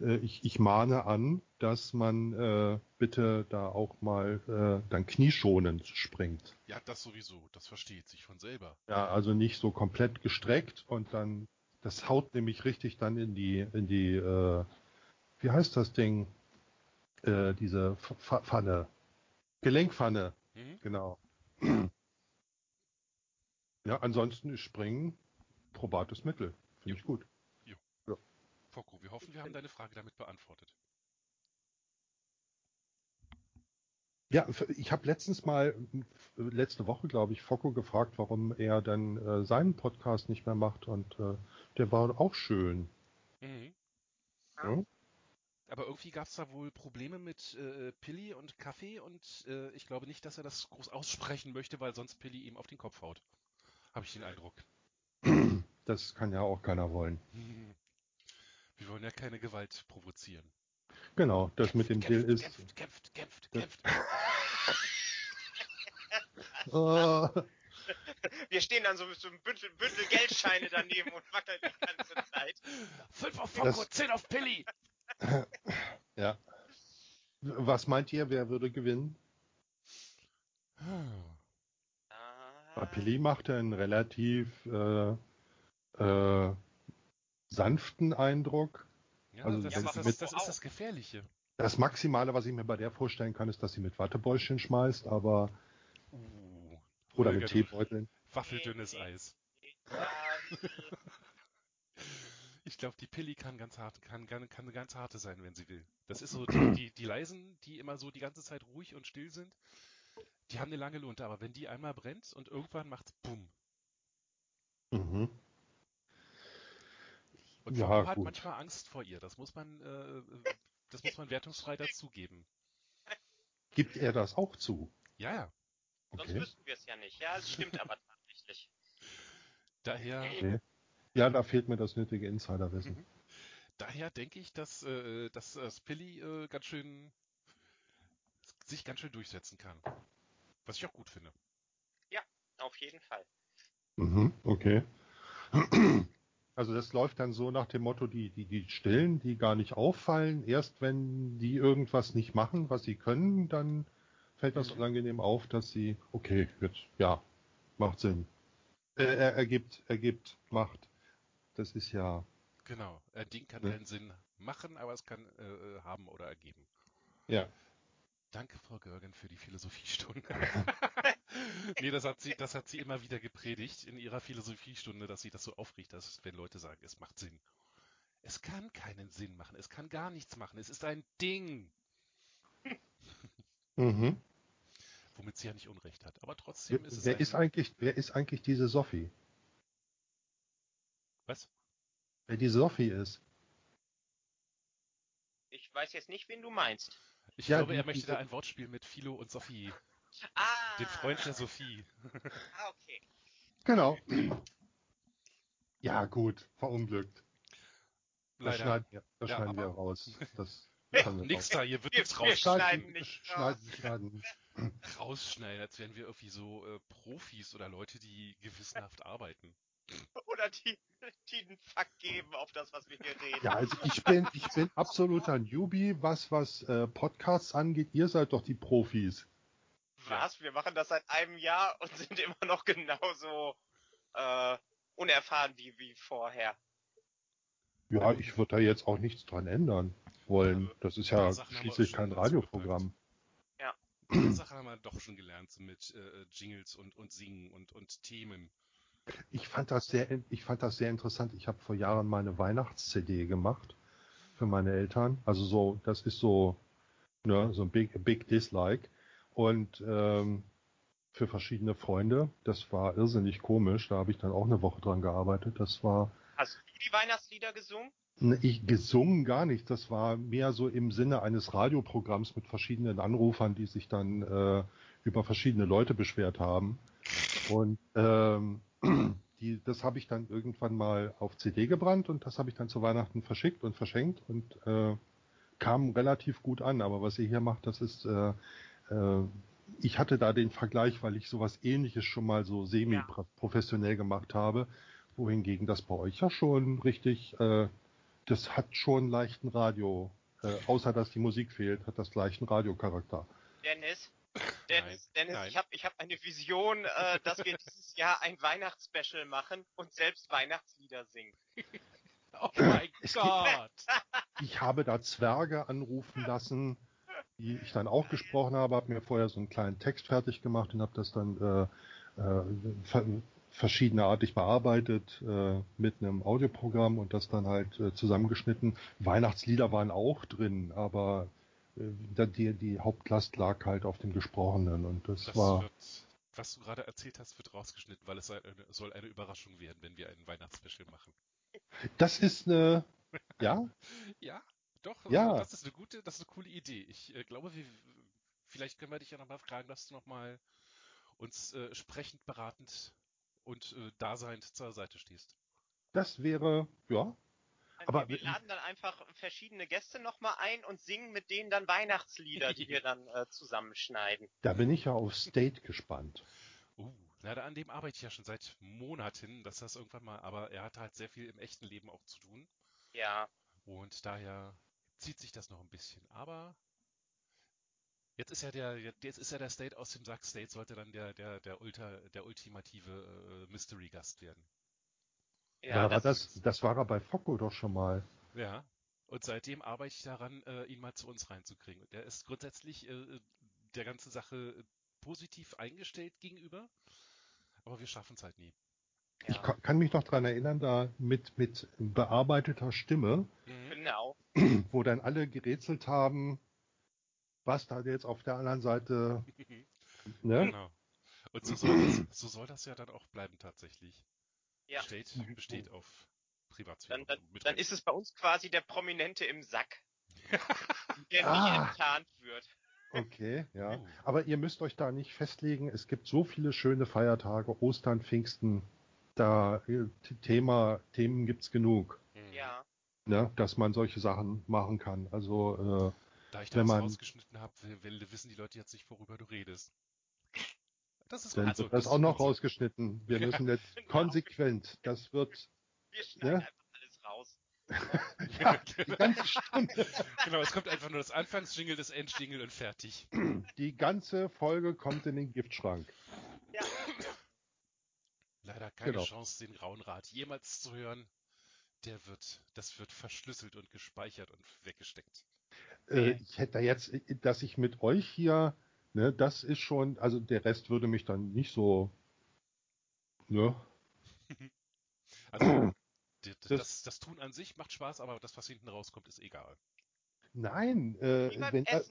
äh, ich, ich mahne an, dass man äh, bitte da auch mal äh, dann knieschonend springt. Ja, das sowieso, das versteht sich von selber. Ja, also nicht so komplett gestreckt und dann, das haut nämlich richtig dann in die, in die, äh, wie heißt das Ding? Äh, diese Pf- Pf- Pfanne. Gelenkpfanne, Mhm. genau. [CLEARS THROAT] Ja, ansonsten ist Springen probates Mittel. Finde ich gut. Foko, wir hoffen, wir haben deine Frage damit beantwortet. Ja, ich habe letztens mal, äh, letzte Woche, glaube ich, Focko gefragt, warum er dann äh, seinen Podcast nicht mehr macht und äh, der war auch schön. Mhm. Ja? Aber irgendwie gab es da wohl Probleme mit äh, Pilli und Kaffee und äh, ich glaube nicht, dass er das groß aussprechen möchte, weil sonst Pilli ihm auf den Kopf haut. Habe ich den Eindruck. Das kann ja auch keiner wollen. Mhm. Wir wollen ja keine Gewalt provozieren. Genau, das mit dem kämpft, Dill ist. Kämpft, kämpft, kämpft, kämpft. [LAUGHS] Oh, Wir stehen dann so mit so einem Bündel, Bündel Geldscheine daneben und wackeln die ganze Zeit. Fünf auf Foko, zehn auf Pilli. [LAUGHS] ja. Was meint ihr, wer würde gewinnen? Ah, Apelli machte einen relativ äh, äh, sanften Eindruck. Ja, Also das, das, mit- das ist das Gefährliche. Das Maximale, was ich mir bei der vorstellen kann, ist, dass sie mit Wattebäuschen schmeißt, aber Uh, oder mit Teebeuteln. Waffeldünnes Eis. [LAUGHS] Ich glaube, die Pilli kann ganz hart, kann, kann, kann eine ganz harte sein, wenn sie will. Das ist so, die, die, die Leisen, die immer so die ganze Zeit ruhig und still sind, die haben eine lange Lunte, aber wenn die einmal brennt und irgendwann macht's Bumm. Mhm. Und Ja, hat gut. manchmal Angst vor ihr. Das muss man, äh, das muss man wertungsfrei dazugeben. Gibt er das auch zu? Ja, ja. sonst Okay. wüssten wir es ja nicht. Ja, es stimmt aber tatsächlich. Daher, okay. Ja, da fehlt mir das nötige Insiderwissen. Mhm. daher denke ich, dass, äh, dass das Pilli äh, ganz schön sich ganz schön durchsetzen kann. Was ich auch gut finde. Auf jeden Fall. Mhm, okay. Also das läuft dann so nach dem Motto, die, die, die Stillen, die gar nicht auffallen, erst wenn die irgendwas nicht machen, was sie können, dann fällt das Mhm. unangenehm auf, dass sie, okay, jetzt, ja, macht Sinn. Äh, er, ergibt, ergibt, macht. Das ist ja, Genau. Ein Ding kann Ja. keinen Sinn machen, aber es kann äh, haben oder ergeben. ja. Danke, Frau Görgen, für die Philosophiestunde. [LAUGHS] nee, das hat sie, das hat sie immer wieder gepredigt in ihrer Philosophiestunde, dass sie das so aufregt, dass wenn Leute sagen, es macht Sinn. Es kann keinen Sinn machen, es kann gar nichts machen, es ist ein Ding, [LAUGHS] Mhm. womit sie ja nicht Unrecht hat. Aber trotzdem Wer, ist es wer ein, ist eigentlich, wer ist eigentlich diese Sophie? was? Wer die Sophie ist? Ich weiß jetzt nicht, wen du meinst. Ich Ja, glaube, die- er möchte die- da ein Wortspiel mit Philo und Sophie, Ah. den Freund der Sophie. Ah, okay. Genau. Ja, gut, verunglückt. Das Leider. schneiden wir, das Ja, schneiden wir raus. Das nix da, hier wird Wir- nichts rausschneiden. schneiden nicht schneiden, schneiden. rausschneiden, als wären wir irgendwie so äh, Profis oder Leute, die gewissenhaft arbeiten. [LAUGHS] Oder die, die einen Fuck geben auf das, was wir hier reden. Ja, also ich bin, ich bin absoluter Newbie, was, was äh, Podcasts angeht. Ihr seid doch die Profis. Was? Wir machen das seit einem Jahr und [LAUGHS] sind immer noch genauso äh, unerfahren wie, wie vorher. Ja, ich würde da jetzt auch nichts dran ändern wollen. Das ist ja Sachen schließlich kein Radioprogramm. Eine Sache haben wir doch schon gelernt, so mit äh, Jingles und, und Singen und, und Themen. Ich fand das sehr, ich fand das sehr interessant. Ich habe vor Jahren meine Weihnachts-CD gemacht für meine Eltern. Also so, das ist so, ne, so ein Big, Big Dislike. Und ähm, für verschiedene Freunde. Das war irrsinnig komisch. Da habe ich dann auch eine Woche dran gearbeitet. Das war Hast du die Weihnachtslieder gesungen? Ich gesungen gar nicht. Das war mehr so im Sinne eines Radioprogramms mit verschiedenen Anrufern, die sich dann äh, über verschiedene Leute beschwert haben. Und ähm, [CLEARS THROAT] die, das habe ich dann irgendwann mal auf CD gebrannt und das habe ich dann zu Weihnachten verschickt und verschenkt und äh, kam relativ gut an. Aber was ihr hier macht, das ist, äh, ich hatte da den Vergleich, weil ich sowas ähnliches schon mal so semi-professionell gemacht habe, wohingegen das bei euch ja schon richtig äh, das hat schon leichten Radio, äh, außer dass die Musik fehlt, hat das leichten Radiocharakter. Dennis? [LAUGHS] Dennis, Dennis, nein. ich habe ich hab eine Vision, äh, dass wir dieses Jahr ein Weihnachtsspecial machen und selbst Weihnachtslieder singen. [LAUGHS] Oh mein Gott! Ich habe da Zwerge anrufen lassen, die ich dann auch gesprochen habe, habe mir vorher so einen kleinen Text fertig gemacht und habe das dann äh, äh, ver verschiedeneartig bearbeitet äh, mit einem Audioprogramm und das dann halt äh, zusammengeschnitten. Weihnachtslieder waren auch drin, aber äh, die, die Hauptlast lag halt auf dem Gesprochenen und das, Das war wird, was du gerade erzählt hast, wird rausgeschnitten, weil es soll eine, soll eine Überraschung werden, wenn wir ein Weihnachtsspecial machen. das ist eine ja [LAUGHS] Ja, doch. Ja. also Das ist eine gute, das ist eine coole Idee. Ich äh, glaube, wir, vielleicht können wir dich ja nochmal fragen, dass du nochmal uns äh, sprechend beratend und äh, daseind zur Seite stehst. Das wäre, ja, Aber wir, wir laden dann einfach verschiedene Gäste nochmal ein und singen mit denen dann Weihnachtslieder, die wir dann äh, zusammenschneiden. da bin ich ja auf State gespannt. Uh, na, da- an dem arbeite ich ja schon seit Monaten, dass das irgendwann mal, aber er hat halt sehr viel im echten Leben auch zu tun. Ja, Und daher zieht sich das noch ein bisschen. Aber jetzt ist ja der, jetzt ist ja der State aus dem Sack. State sollte dann der, der, der, Ultra, der ultimative äh, Mystery-Gast werden. ja, er das, das, das war er bei Focco doch schon mal. Ja. Und seitdem arbeite ich daran, äh, ihn mal zu uns reinzukriegen. Und der ist grundsätzlich äh, der ganzen Sache positiv eingestellt gegenüber. Aber wir schaffen es halt nie. Ich ja, ka- kann mich noch dran erinnern, da mit, mit bearbeiteter Stimme, Mhm. genau. [CLEARS THROAT] wo dann alle gerätselt haben, was da jetzt auf der anderen Seite, [LAUGHS] ne? Genau. Und so soll, das, so soll das ja dann auch bleiben tatsächlich. Ja. Besteht, besteht auf Privatsphäre. Dann, dann, dann ist es bei uns quasi der Prominente im Sack, [LAUGHS] der Ah. nie enttarnt wird. Okay, ja. Uh. Aber ihr müsst euch da nicht festlegen. Es gibt so viele schöne Feiertage, Ostern, Pfingsten. Da äh, Thema, Themen gibt's genug. Ja, ne? dass man solche Sachen machen kann. Also äh, Da ich wenn das man- rausgeschnitten habe, wissen die Leute jetzt nicht, worüber du redest. Das ist also, das ist auch noch rausgeschnitten. Wir [LAUGHS] Ja. müssen jetzt Genau. konsequent. Das wird wir schneiden Ja. einfach alles raus. [LAUGHS] ja, Die ganze Stunde. [LAUGHS] Genau, es kommt einfach nur das Anfangsjingle, das Endjingle und fertig. Die ganze Folge kommt in den Giftschrank. Ja. Leider keine Genau. Chance, den Grauen Rat jemals zu hören. Der wird, das wird verschlüsselt und gespeichert und weggesteckt. Äh, ich hätte da jetzt, dass ich mit euch hier, ne, das ist schon, also der Rest würde mich dann nicht so, ne? [LAUGHS] Also, Das- das, das Tun an sich macht Spaß, aber das, was hinten rauskommt, ist egal. Nein, äh, wenn, äh,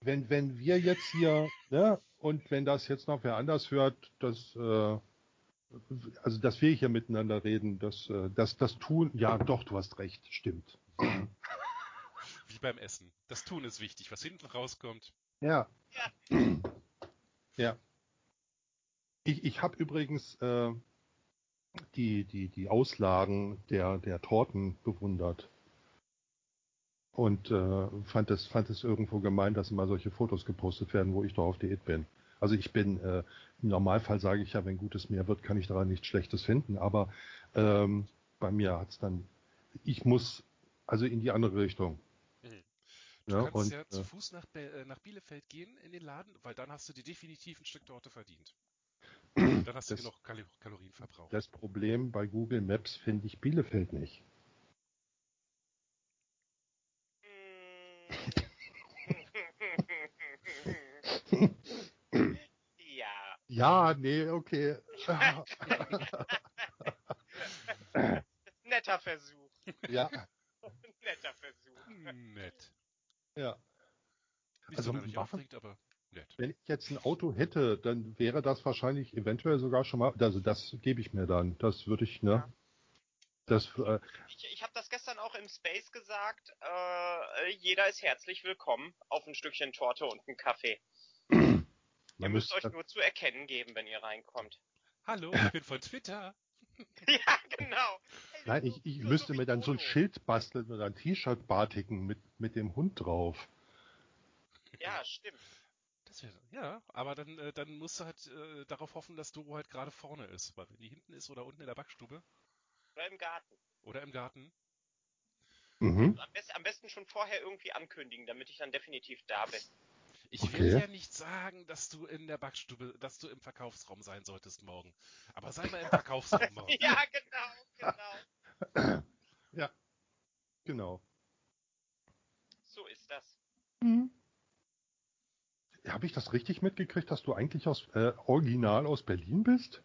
wenn, wenn wir jetzt hier, ne, und wenn das jetzt noch wer anders hört, das, äh, also dass wir hier miteinander reden, das, äh, das, das tun, ja doch, du hast recht, stimmt. Wie beim Essen. Das Tun ist wichtig. Was hinten rauskommt, Ja. Ja. Ich, ich habe übrigens äh, die, die, die Auslagen der, der Torten bewundert. Und äh, fand es fand es irgendwo gemein, dass immer solche Fotos gepostet werden, wo ich doch auf Diät bin. Also ich bin, äh, im Normalfall sage ich ja, wenn gutes mehr wird, kann ich daran nichts Schlechtes finden. Aber ähm, bei mir hat's dann, ich muss also in die andere Richtung. Mhm. Du Ja, kannst und, ja äh, zu Fuß nach, Be äh, nach Bielefeld gehen in den Laden, weil dann hast du dir definitiv ein Stück Torte verdient. Dann hast du Das- genug Kal Kalorien verbraucht. Das Problem bei Google Maps finde ich Bielefeld nicht. [LAUGHS] [LAUGHS] ja. Nee, okay. [LAUGHS] Netter Versuch. ja, [LAUGHS] Netter Versuch. Nett. ja. Nicht Also sonderlich machen- aufregend, aber nett. Wenn ich jetzt ein Auto hätte, dann wäre das wahrscheinlich eventuell sogar schon mal, also das gebe ich mir dann. Das würde ich, ne? Ja. Das, äh, Ich, ich habe das gestern auch im Space gesagt. Äh, jeder ist herzlich willkommen auf ein Stückchen Torte und einen Kaffee. Ihr man müsst euch nur zu erkennen geben, wenn ihr reinkommt. Hallo, ich bin von Twitter. [LAUGHS] ja, genau. nein, ich, ich So- müsste so mir dann so ein. Schild basteln oder ein T-Shirt batiken mit, mit dem Hund drauf. Ja, stimmt. Das wäre, ja, aber dann, äh, dann musst du halt äh, darauf hoffen, dass Doro halt gerade vorne ist. Weil wenn die hinten ist oder unten in der Backstube Oder im Garten. oder im Garten, Mhm. Am, best, am besten schon vorher irgendwie ankündigen, damit ich dann definitiv da bin. Ich Okay. will ja nicht sagen, dass du in der Backstube, dass du im Verkaufsraum sein solltest morgen. Aber sei mal im Verkaufsraum morgen. [LAUGHS] Ja, genau, genau. Ja, genau. So ist das. Habe ich das richtig mitgekriegt, dass du eigentlich aus äh, original aus Berlin bist?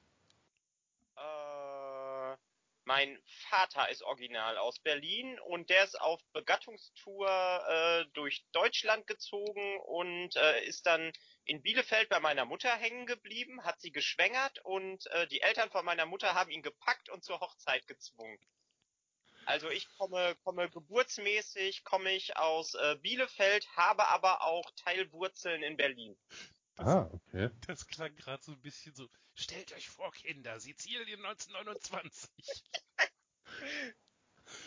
Äh, mein Vater ist original aus Berlin und der ist auf Begattungstour äh, durch Deutschland gezogen und äh, ist dann in Bielefeld bei meiner Mutter hängen geblieben, hat sie geschwängert und äh, die Eltern von meiner Mutter haben ihn gepackt und zur Hochzeit gezwungen. Also ich komme, komme geburtsmäßig, komme ich aus äh, Bielefeld, habe aber auch Teilwurzeln in Berlin. Ah, okay. Das klang gerade so ein bisschen so. Stellt euch vor, Kinder, Sizilien 1929. [LAUGHS]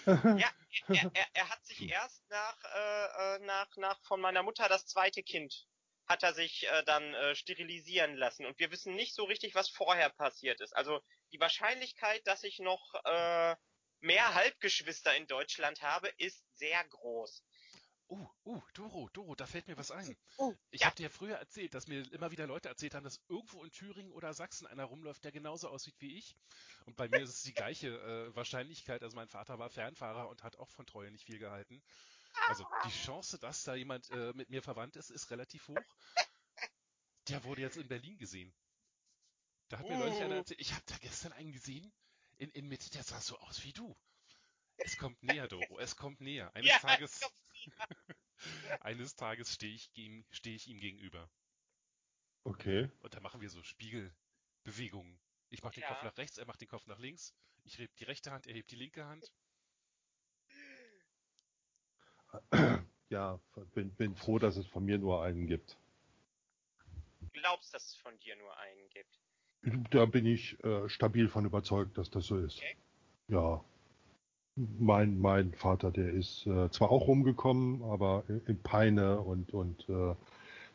Ja, [LAUGHS] er, er, er hat sich erst nach, äh, äh, nach, nach von meiner Mutter das zweite Kind hat er sich äh, dann äh, sterilisieren lassen. Und wir wissen nicht so richtig, was vorher passiert ist. Also die Wahrscheinlichkeit, dass ich noch äh, mehr Halbgeschwister in Deutschland habe, ist sehr groß. Uh, uh, Doro, Doro, da fällt mir was ein. Oh, Ich ja. habe dir früher erzählt, dass mir immer wieder Leute erzählt haben, dass irgendwo in Thüringen oder Sachsen einer rumläuft, der genauso aussieht wie ich. Und bei mir ist es die gleiche äh, Wahrscheinlichkeit. Also mein Vater war Fernfahrer und hat auch von Treue nicht viel gehalten. Also die Chance, dass da jemand äh, mit mir verwandt ist, ist relativ hoch. Der wurde jetzt in Berlin gesehen. Da hat mir neulich einer Uh. erzählt, ich habe da gestern einen gesehen, in, in Mitte, der sah so aus wie du. Es kommt näher, Doro, es kommt näher. Eines Ja, Tages, [LAUGHS] eines Tages stehe ich, stehe ich ihm gegenüber. Okay. Und da machen wir so Spiegelbewegungen. Ich mache den Ja. Kopf nach rechts, er macht den Kopf nach links. Ich heb die rechte Hand, er hebt die linke Hand. [CLEARS THROAT] Ja, bin, bin froh, dass es von mir nur einen gibt. glaubst, dass es von dir nur einen gibt. Da bin ich äh, stabil von überzeugt, dass das so ist. Okay. Ja. Mein, mein Vater, der ist äh, zwar auch rumgekommen, aber in in Peine und, und äh,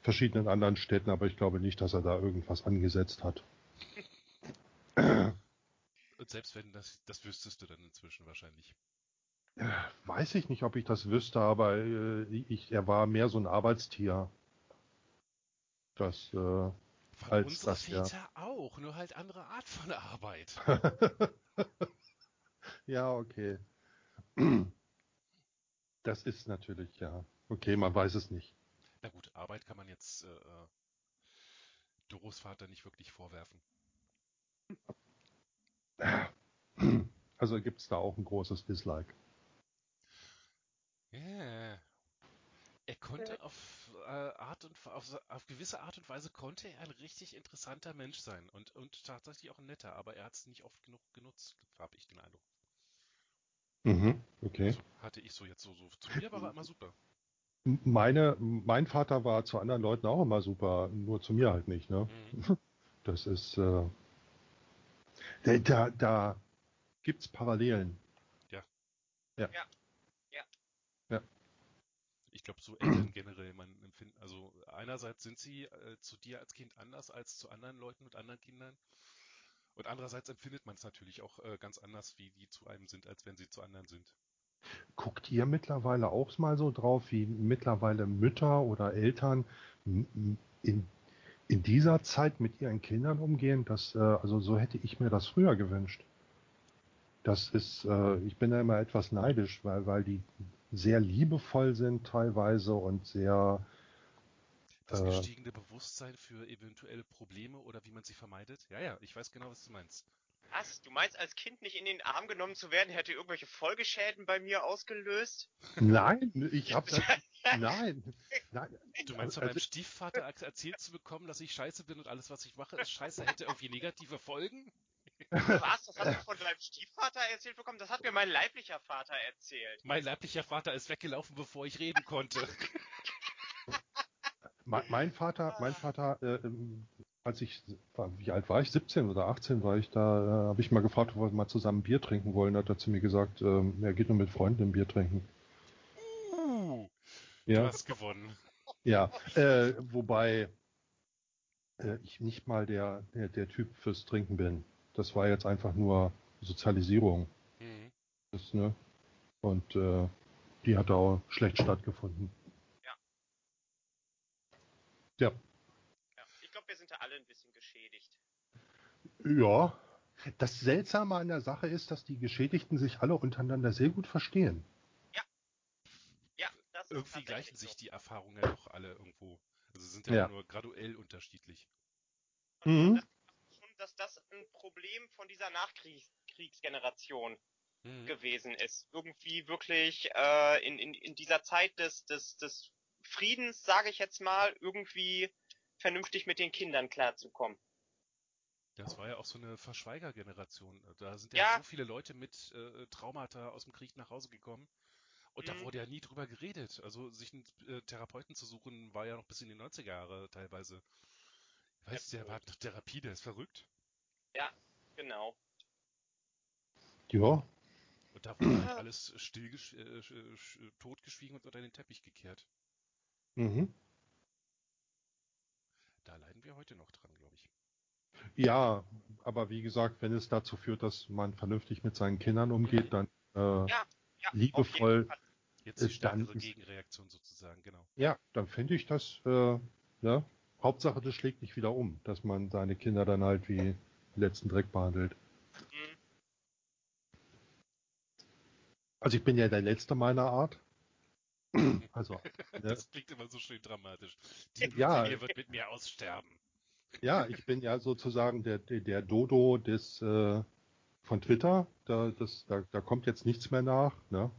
verschiedenen anderen Städten, aber ich glaube nicht, dass er da irgendwas angesetzt hat. Und selbst wenn, das, das wüsstest du dann inzwischen wahrscheinlich. Weiß ich nicht, ob ich das wüsste, aber äh, ich, er war mehr so ein Arbeitstier. Das, äh, Waren als unsere das, ja. Väter auch, nur halt andere Art von Arbeit. [LAUGHS] ja, okay. [CLEARS THROAT] Das ist natürlich, ja. Okay, man weiß es nicht. Na gut, Arbeit kann man jetzt äh, äh, Doros Vater nicht wirklich vorwerfen. [CLEARS THROAT] Also gibt's da auch ein großes Dislike. Yeah. Er konnte auf, äh, Art und, auf, auf gewisse Art und Weise konnte er ein richtig interessanter Mensch sein und, und tatsächlich auch ein netter, aber er hat es nicht oft genug genutzt, habe ich den Eindruck. Mhm, okay. Also hatte ich so jetzt so, so. Zu mir war er immer super. Meine, mein Vater war zu anderen Leuten auch immer super, nur zu mir halt nicht, ne? Mhm. [LAUGHS] Das ist, äh, da, da, da gibt's Parallelen. Ich glaube, so Eltern generell, man empfindet, also einerseits sind sie äh, zu dir als Kind anders als zu anderen Leuten und anderen Kindern. Und andererseits empfindet man es natürlich auch äh, ganz anders, wie die zu einem sind, als wenn sie zu anderen sind. Guckt ihr mittlerweile auch mal so drauf, wie mittlerweile Mütter oder Eltern in, in dieser Zeit mit ihren Kindern umgehen? Das, äh, also so hätte ich mir das früher gewünscht. Das ist, äh, ich bin da immer etwas neidisch, weil, weil die sehr liebevoll sind teilweise und sehr, Das Äh. gestiegene Bewusstsein für eventuelle Probleme oder wie man sie vermeidet. Ja, ja, ich weiß genau, was du meinst. Was? Du meinst, als Kind nicht in den Arm genommen zu werden, hätte irgendwelche Folgeschäden bei mir ausgelöst? nein, ich hab's, [LAUGHS] nein, nein. Du meinst von Also- meinem Stiefvater er- erzählt zu bekommen, dass ich scheiße bin und alles, was ich mache, ist scheiße, hätte irgendwie negative Folgen? Was? Das hast du von deinem Stiefvater erzählt bekommen? Das hat mir mein leiblicher Vater erzählt. Mein leiblicher Vater ist weggelaufen, bevor ich reden konnte. Me- Mein Vater, mein Vater, äh, ähm, als ich, wie alt war ich? 17 oder 18 war ich da, äh, habe ich mal gefragt, ob wir mal zusammen Bier trinken wollen. Hat er zu mir gesagt, ähm, er geht nur mit Freunden ein Bier trinken. Uh, du Ja, hast gewonnen. ja. Äh, wobei äh, ich nicht mal der, der, der Typ fürs Trinken bin. Das war jetzt einfach nur Sozialisierung. Mhm. Das, ne? Und äh, die hat auch schlecht stattgefunden. Ja. Ja. Ja, ich glaube, wir sind da alle ein bisschen geschädigt. Ja. Das Seltsame an der Sache ist, dass die Geschädigten sich alle untereinander sehr gut verstehen. Ja, das ist Irgendwie gleichen so. sich die Erfahrungen ja doch alle irgendwo. Also sind ja, Ja. nur graduell unterschiedlich. Mhm. schon, dass das ein Problem von dieser Nachkriegsgeneration Mhm. gewesen ist. Irgendwie wirklich äh, in, in, in dieser Zeit des, des, des Friedens, sage ich jetzt mal, irgendwie vernünftig mit den Kindern klarzukommen. Das war ja auch so eine Verschweigergeneration. Da sind ja, Ja. so viele Leute mit äh, Traumata aus dem Krieg nach Hause gekommen. Und da Mhm. wurde ja nie drüber geredet. Also sich einen äh, Therapeuten zu suchen, war ja noch bis in die 90er Jahre teilweise. Ich weiß, der war nach Therapie, der ist verrückt. Genau. Ja. Und da wurde halt [CLEARS THROAT] alles still, äh, sch- totgeschwiegen und unter den Teppich gekehrt. Mhm. Da leiden wir heute noch dran, glaube ich. Ja, aber wie gesagt, wenn es dazu führt, dass man vernünftig mit seinen Kindern umgeht, dann äh, Ja, Ja, liebevoll. Jetzt die Äh, dann ist- Gegenreaktion sozusagen, genau. ja, dann finde ich das, äh, ne? Hauptsache, das schlägt nicht wieder um, dass man seine Kinder dann halt wie letzten Dreck behandelt. Mhm. Also ich bin ja der Letzte meiner Art. [CLEARS THROAT] Also, ne? Das klingt immer so schön dramatisch. Die Ja. Blutlinie wird mit mir aussterben. ja, ich bin ja sozusagen der, der, der Dodo des äh, von Twitter. Da, das, da, da kommt jetzt nichts mehr nach. Ne?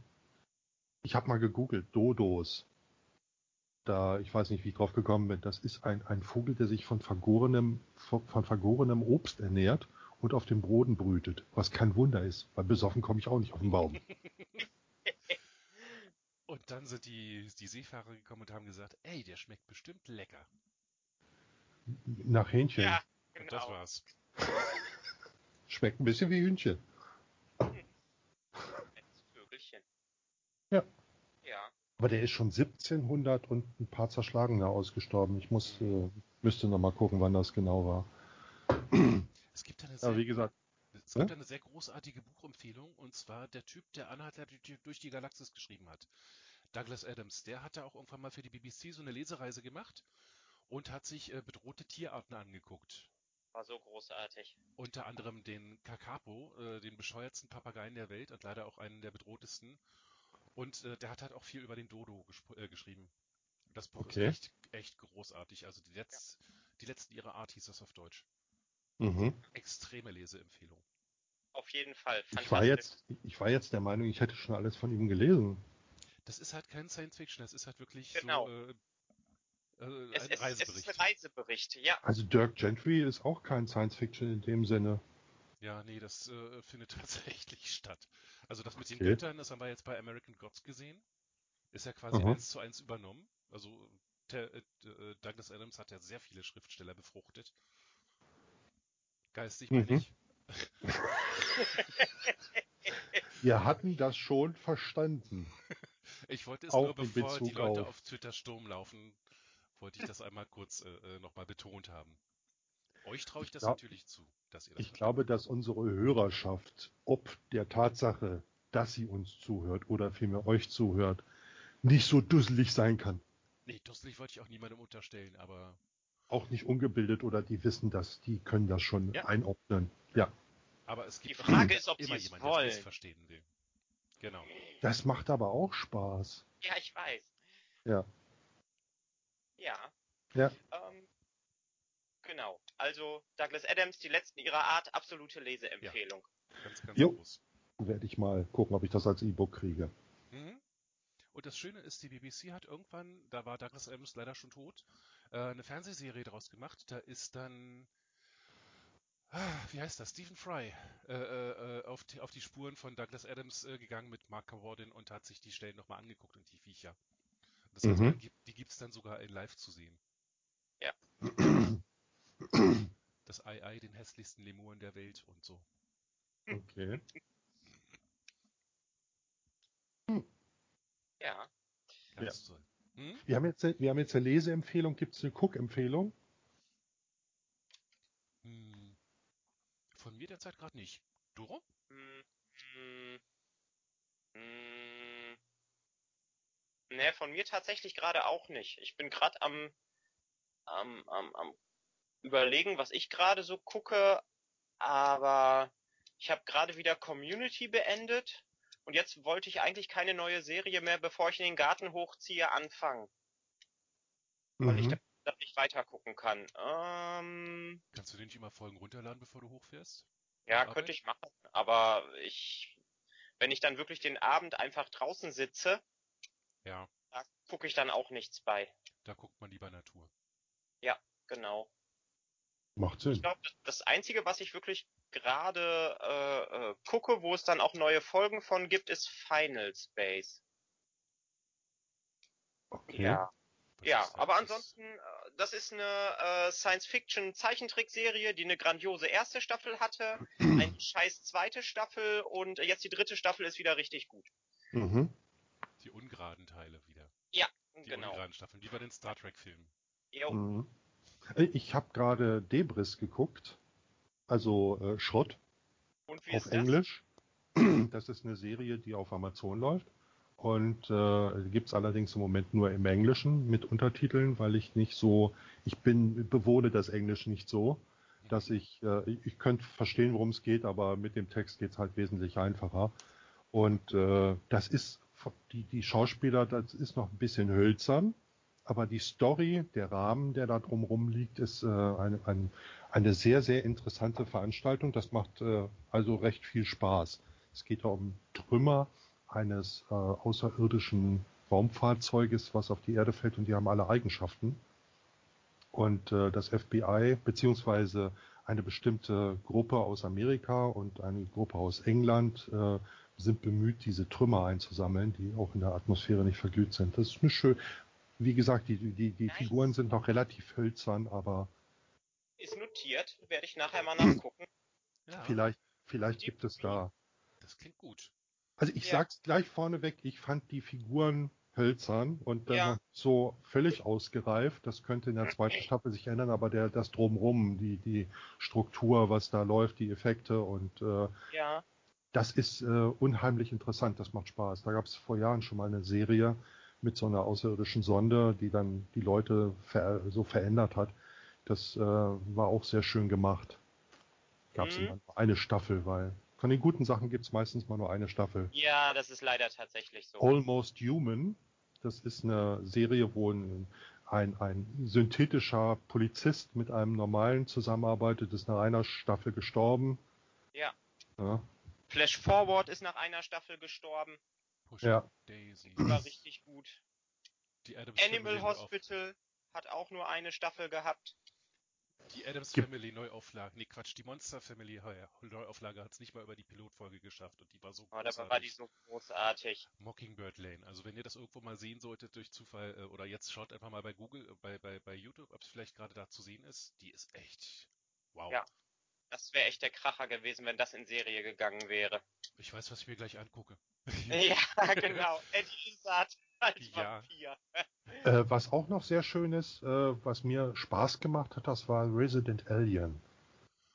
Ich habe mal gegoogelt, Dodos. Da, ich weiß nicht, wie ich drauf gekommen bin. Das ist ein, ein Vogel, der sich von vergorenem, von, von vergorenem Obst ernährt und auf dem Boden brütet. Was kein Wunder ist, weil besoffen komme ich auch nicht auf den Baum. [LAUGHS] Und dann sind die, die Seefahrer gekommen und haben gesagt, ey, der schmeckt bestimmt lecker. Nach Hähnchen. Ja, Und das genau. war's. Schmeckt ein bisschen wie Hühnchen. Nettes Vögelchen. Ja. Ja. Aber der ist schon 1700 und ein paar zerschlagener ausgestorben. Ich muss, äh, müsste noch mal gucken, wann das genau war. Es gibt eine Ja, sehr, wie gesagt, es gibt eine sehr großartige Buchempfehlung und zwar der Typ, der Anhalter durch die Galaxis geschrieben hat. Douglas Adams, der hatte auch irgendwann mal für die BBC so eine Lesereise gemacht und hat sich äh, bedrohte Tierarten angeguckt. War so großartig. Unter anderem den Kakapo, äh, den bescheuertsten Papageien der Welt und leider auch einen der bedrohtesten. Und äh, der hat halt auch viel über den Dodo äh, geschrieben. Das Buch okay. ist echt, echt großartig. Also die, Letz ja. die letzten ihrer Art hieß das auf Deutsch. Mhm. Extreme Leseempfehlung. Auf jeden Fall. Ich war, jetzt, ich war jetzt der Meinung, ich hätte schon alles von ihm gelesen. Das ist halt kein Science Fiction, das ist halt wirklich genau. so äh, äh, es, ein es, Reisebericht. Es ist ein Reisebericht, ja. Also Dirk Gentry ist auch kein Science Fiction in dem Sinne. Ja, nee, das äh, findet [LAUGHS] tatsächlich statt. Also das mit okay. den Göttern, das haben wir jetzt bei American Gods gesehen. Ist ja quasi eins zu eins übernommen. Also der, äh, äh, Douglas Adams hat ja sehr viele Schriftsteller befruchtet. Geistig meine mhm. ich. Wir hatten das schon verstanden. Ich wollte es Auch nur, bevor die Leute auf. auf Twitter Sturm laufen, wollte ich das einmal kurz äh, äh nochmal betont haben. Euch traue ich das glaub, natürlich zu, dass ihr das Ich versteht. glaube, dass unsere Hörerschaft, ob der Tatsache, dass sie uns zuhört oder vielmehr euch zuhört, nicht so dusselig sein kann. Nee, dusselig wollte ich auch niemandem unterstellen, aber. Auch nicht ungebildet oder die wissen das, die können das schon ja. einordnen. Ja. Aber es gibt die Frage ist, ob immer jemand, der es verstehen will. Genau. Das macht aber auch Spaß. Ja, ich weiß. Ja. Ja. Ja. Ähm, genau. Also Douglas Adams, die letzten ihrer Art, absolute Leseempfehlung. Ja. Ganz, ganz jo. groß. Werde ich mal gucken, ob ich das als E-Book kriege. Mhm. Und das Schöne ist, die BBC hat irgendwann, da war Douglas Adams leider schon tot, äh, eine Fernsehserie daraus gemacht. Da ist dann, ah, wie heißt das, Stephen Fry äh, äh, auf, die, auf, die, Spuren von Douglas Adams äh, gegangen mit Mark Cawardin und hat sich die Stellen nochmal angeguckt und die Viecher. Das heißt, mhm. die gibt es dann sogar in live zu sehen. Ja. [CLEARS THROAT] Das Ei-Ei, den hässlichsten Lemuren der Welt und so. Okay. Ja. Ganz ja. toll. Hm? Wir, haben jetzt, wir haben jetzt eine Leseempfehlung. Gibt es eine Cook-Empfehlung? Hm. Von mir derzeit gerade nicht. Doro? Hm, hm, hm. Ne, von mir tatsächlich gerade auch nicht. Ich bin gerade am, am, am, am überlegen, was ich gerade so gucke, aber ich habe gerade wieder Community beendet und jetzt wollte ich eigentlich keine neue Serie mehr, bevor ich in den Garten hochziehe, anfangen. Weil ich mhm. da nicht weiter gucken kann. Ähm, Kannst du den nicht immer Folgen runterladen, bevor du hochfährst? Ja, könnte ich machen. Aber ich, wenn ich dann wirklich den Abend einfach draußen sitze, ja. da gucke ich dann auch nichts bei. Da guckt man lieber Natur. Ja, genau. Macht Sinn. Ich glaube, das Einzige, was ich wirklich gerade äh, äh, gucke, wo es dann auch neue Folgen von gibt, ist Final Space. Okay. Ja. Ja, aber ansonsten, äh, das ist eine äh, Science-Fiction-Zeichentrickserie, die eine grandiose erste Staffel hatte, [CLEARS THROAT] eine scheiß zweite Staffel und jetzt die dritte Staffel ist wieder richtig gut. Mhm. Die ungeraden Teile wieder. Ja, die genau. Die ungeraden Staffeln, wie bei den Star Trek-Filmen. Jo. Mhm. Ich habe gerade Debris geguckt also äh, Schrott auf Englisch. [CLEARS THROAT] Das ist eine Serie, die auf Amazon läuft. Und äh, gibt es allerdings im Moment nur im Englischen mit Untertiteln, weil ich nicht so, ich bin, bewohne das Englisch nicht so, dass ich, äh, ich könnte verstehen, worum es geht, aber mit dem Text geht es halt wesentlich einfacher. Und äh, das ist, die, die Schauspieler, das ist noch ein bisschen hölzern, aber die Story, der Rahmen, der da drumherum liegt, ist äh, eine, ein, eine sehr, sehr interessante Veranstaltung. Das macht äh, also recht viel Spaß. Es geht da um Trümmer eines äh, außerirdischen Raumfahrzeuges, was auf die Erde fällt und die haben alle Eigenschaften. Und äh, das FBI beziehungsweise eine bestimmte Gruppe aus Amerika und eine Gruppe aus England äh, sind bemüht, diese Trümmer einzusammeln, die auch in der Atmosphäre nicht verglüht sind. Das ist eine schön. Wie gesagt, die, die, die. Figuren sind noch relativ hölzern, aber ist notiert, werde ich nachher mal nachgucken. [CLEARS THROAT] Ja. Vielleicht, vielleicht gibt es da. Das klingt gut. Also ich ja. sag's gleich vorneweg, ich fand die Figuren hölzern und dann Ja. so völlig ausgereift. Das könnte in der zweiten Staffel sich ändern, aber der, das drumrum, die, die Struktur, was da läuft, die Effekte und äh, Ja. das ist äh, unheimlich interessant, das macht Spaß. Da gab es vor Jahren schon mal eine Serie mit so einer außerirdischen Sonde, die dann die Leute ver so verändert hat. Das äh, war auch sehr schön gemacht. Gab es Mhm. immer nur eine Staffel, weil von den guten Sachen gibt es meistens mal nur eine Staffel. Ja, das ist leider tatsächlich so. Almost Human, das ist eine Serie, wo ein, ein, ein synthetischer Polizist mit einem normalen zusammenarbeitet, ist nach einer Staffel gestorben. Ja. Ja, Flash Forward ist nach einer Staffel gestorben. Push Ja. Daisy. War richtig gut. Die Animal Hospital hat auch nur eine Staffel gehabt. Die Adams Gibt- Family Neuauflage. Nee, Quatsch, die Monster Family Neuauflage hat es nicht mal über die Pilotfolge geschafft und die war so Oh, großartig. dabei war die so großartig. Mockingbird Lane. Also wenn ihr das irgendwo mal sehen solltet durch Zufall äh, oder jetzt schaut einfach mal bei Google, äh, bei, bei, bei YouTube, ob es vielleicht gerade da zu sehen ist. Die ist echt wow. Ja. Das wäre echt der Kracher gewesen, wenn das in Serie gegangen wäre. Ich weiß, was ich mir gleich angucke. [LAUGHS] ja, genau. Eddie Izzard als Ja. Vampir. Äh, was auch noch sehr schön ist, äh, was mir Spaß gemacht hat, das war Resident Alien.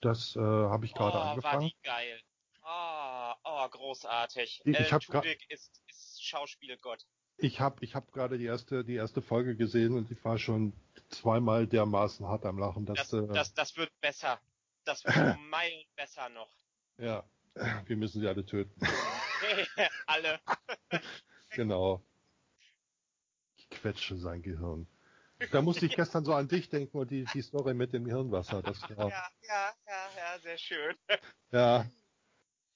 Das äh, habe ich gerade oh, war angefangen. die geil. Oh, oh, großartig. Ich- ich gra- Tudyk ist, ist Schauspielgott. Ich habe ich hab gerade die erste, die erste Folge gesehen und ich war schon zweimal dermaßen hart am Lachen. Dass, Das, äh, das, das wird besser. Das wird um [CLEARS THROAT] Meilen besser noch. ja, wir müssen sie alle töten. [LAUGHS] Alle. [LAUGHS] genau. Ich quetsche sein Gehirn. Da musste ich gestern so an dich denken und die, die Story mit dem Hirnwasser. Das [LAUGHS] war, Ja, ja, ja, ja, sehr schön. ja,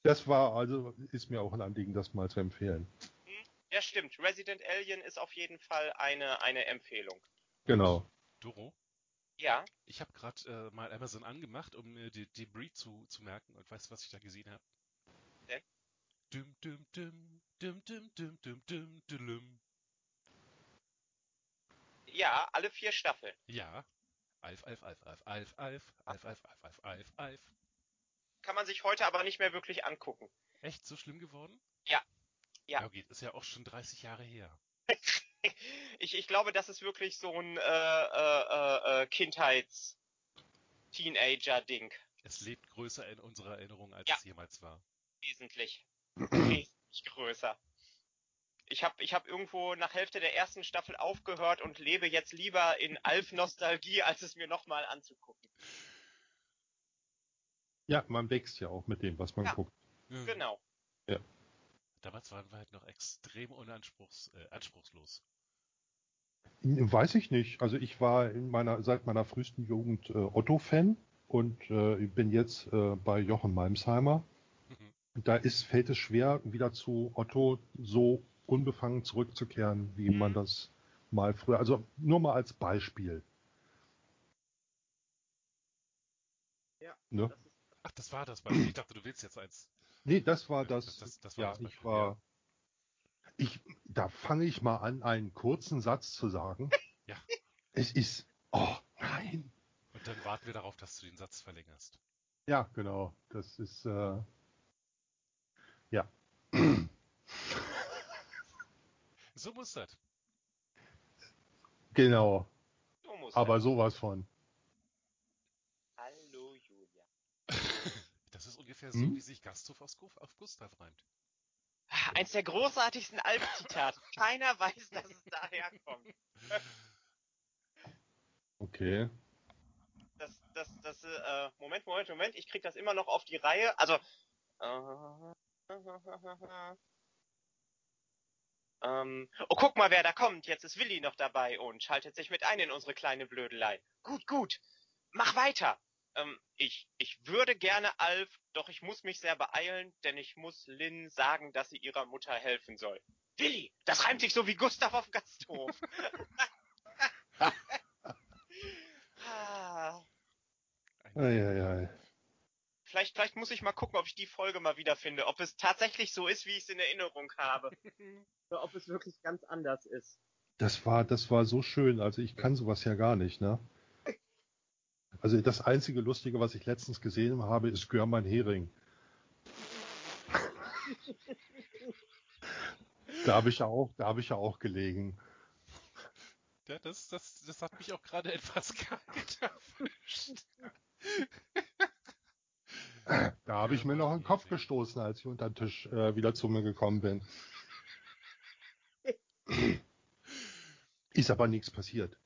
das war also, ist mir auch ein Anliegen, das mal zu empfehlen. Ja, stimmt. Resident Alien ist auf jeden Fall eine, eine Empfehlung. Genau. Doro, Ja. ich habe gerade äh, mal Amazon angemacht, um mir die Debris zu, zu merken und weißt du, was ich da gesehen habe? Denn? Dum, dum, dum, dum, dum, dum, dum, dum, dum. Ja, alle vier Staffeln. Ja. Alf, Alf, Alf, Alf, Alf, Alf, Alf, Alf, Alf, Alf, Alf, Alf. Kann man sich heute aber nicht mehr wirklich angucken. Echt so schlimm geworden? Ja. Ja. Ja, geht. Ist ja auch schon 30 Jahre her. Ich, ich glaube, das ist wirklich so ein äh, äh, äh, Kindheits-Teenager-Ding. Es lebt größer in unserer Erinnerung, als Ja. es jemals war. Wesentlich. Wesentlich größer. Ich habe ich hab irgendwo nach Hälfte der ersten Staffel aufgehört und lebe jetzt lieber in Alf-Nostalgie, als es mir nochmal anzugucken. Ja, man wächst ja auch mit dem, was man Ja. guckt. Mhm. Genau. Damals waren wir halt noch extrem unanspruchs, äh, anspruchslos. Weiß ich nicht. Also ich war in meiner, seit meiner frühesten Jugend äh, Otto-Fan und äh, bin jetzt äh, bei Jochen Malmsheimer. Mhm. Da ist, fällt es schwer, wieder zu Otto so unbefangen zurückzukehren, wie man Mhm. das mal früher. Also nur mal als Beispiel. Ja, Ne? Das ist, Ach, das war das Beispiel. Ich dachte, du willst jetzt eins. Nee, das war das. das- das- das war ja, das ich Beispiel, war. Ich, da fange ich mal an, einen kurzen Satz zu sagen. [LAUGHS] Ja. Es ist. Oh, nein. Und dann warten wir darauf, dass du den Satz verlängerst. Ja, genau. Das ist. Äh, ja. So muss das. Genau. so muss Aber das. sowas von. Hallo Julia. [LAUGHS] Das ist ungefähr so, Hm? wie sich Gasthof auf, auf Gustav reimt. Eins der großartigsten Alp-Zitate. [LAUGHS] Keiner weiß, dass es daherkommt. Okay. Das, das, das, äh, Moment, Moment, Moment, ich krieg das immer noch auf die Reihe. Also, äh, ähm, oh, guck mal, wer da kommt. Jetzt ist Willi noch dabei und schaltet sich mit ein in unsere kleine Blödelei. Gut, gut. Mach weiter. Ähm, ich, ich würde gerne Alf, doch ich muss mich sehr beeilen, denn ich muss Lynn sagen, dass sie ihrer Mutter helfen soll. Willi, das reimt sich so wie Gustav auf Gasthof. [LAUGHS] [LAUGHS] ah. Ein- Eieiei. Vielleicht, vielleicht muss ich mal gucken, ob ich die Folge mal wiederfinde. Ob es tatsächlich so ist, wie ich es in Erinnerung habe. [LAUGHS] Oder ob es wirklich ganz anders ist. Das war, das war so schön. Also ich kann sowas ja gar nicht, ne? Also das einzige Lustige, was ich letztens gesehen habe, ist Görmann Hering. [LAUGHS] Da habe ich ja auch, da habe ich ja auch gelegen. Ja, das, das, das hat mich auch gerade [LAUGHS] etwas kalt erwischt. [LAUGHS] Da habe ich mir noch in den Kopf gestoßen, als ich unter den Tisch äh, wieder zu mir gekommen bin. Ist aber nichts passiert.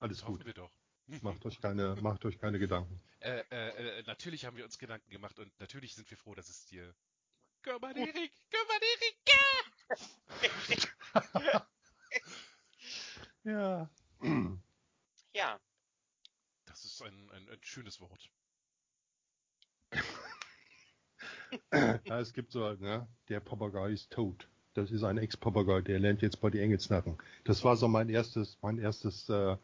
Alles gut. wir doch. [LAUGHS] Macht euch keine, macht euch keine Gedanken. Äh, äh, äh, natürlich haben wir uns Gedanken gemacht und natürlich sind wir froh, dass es dir. Kümmer Erik, kümmer Erik! [LAUGHS] Ja. Ja, Das ist ein, ein, ein schönes Wort. Ja, es gibt so, ne, der Papagei ist tot. Das ist ein Ex-Papagei, der lernt jetzt bei die Engelsnacken. Das war so mein erstes, mein erstes, äh,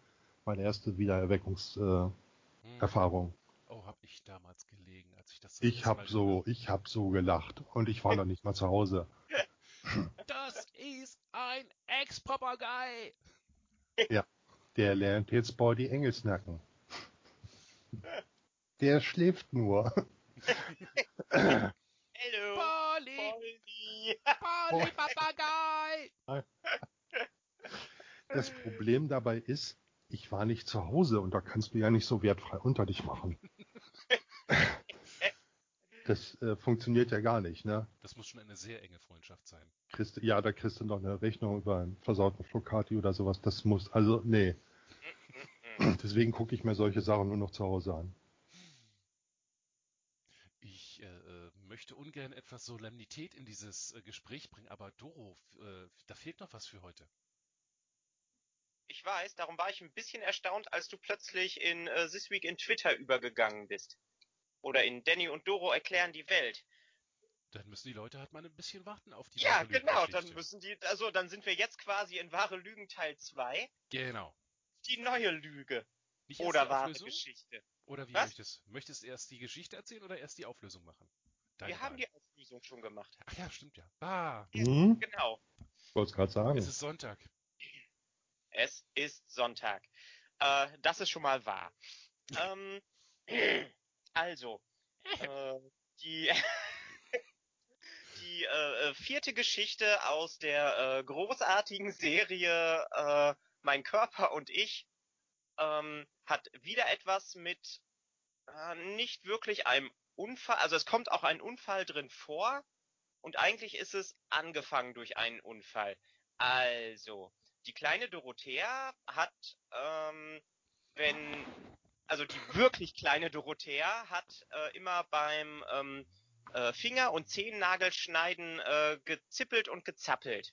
meine erste Wiedererweckungserfahrung. Äh, Hm. Erfahrung. Oh, hab ich damals gelegen, als ich das zum ich hab so, ich hab so gelacht und ich war noch nicht mal zu Hause. [LAUGHS] Das ist ein Ex-Papagei! Der lernt jetzt bei die Engelsnacken. [LAUGHS] Der schläft nur. Hallo. Polly! Polly. Polly Papagei! Das Problem dabei ist, ich war nicht zu Hause und da kannst du ja nicht so wertfrei unter dich machen. Das äh, funktioniert ja gar nicht, ne? Das muss schon eine sehr enge Freundschaft sein. Du- ja, da kriegst du noch eine Rechnung über einen versauten Flocati oder sowas. Das muss, also, nee. [LAUGHS] Deswegen gucke ich mir solche Sachen nur noch zu Hause an. Ich äh, äh, möchte ungern etwas Solemnität in dieses äh, Gespräch bringen, aber Doro, äh, da fehlt noch was für heute. Ich weiß, darum war ich ein bisschen erstaunt, als du plötzlich in äh, This Week in Twitter übergegangen bist. Oder in Danny und Doro erklären die Welt. Dann müssen die Leute halt mal ein bisschen warten auf die Ja, genau, dann müssen die, also dann sind wir jetzt quasi in wahre Lügen Teil 2. Genau. Die neue Lüge. Nicht Oder wahre? Geschichte. Oder wie Was? möchtest Möchtest du erst die Geschichte erzählen oder erst die Auflösung machen? Deine Wir haben Wahl. die Auflösung schon gemacht. Ach ja, stimmt ja. Ah, Hm? Genau. Ich wollte es gerade sagen. es ist Sonntag. Es ist Sonntag. Äh, das ist schon mal wahr. [LAUGHS] ähm, also, äh, die, [LAUGHS] die äh, äh, vierte Geschichte aus der äh, großartigen Serie äh, Mein Körper und ich ähm, hat wieder etwas mit äh, nicht wirklich einem Unfall, also es kommt auch ein Unfall drin vor und eigentlich ist es angefangen durch einen Unfall. Also, die kleine Dorothea hat, ähm, wenn, also die wirklich kleine Dorothea hat äh, immer beim ähm, äh, Finger- und Zehennagelschneiden äh, gezippelt und gezappelt.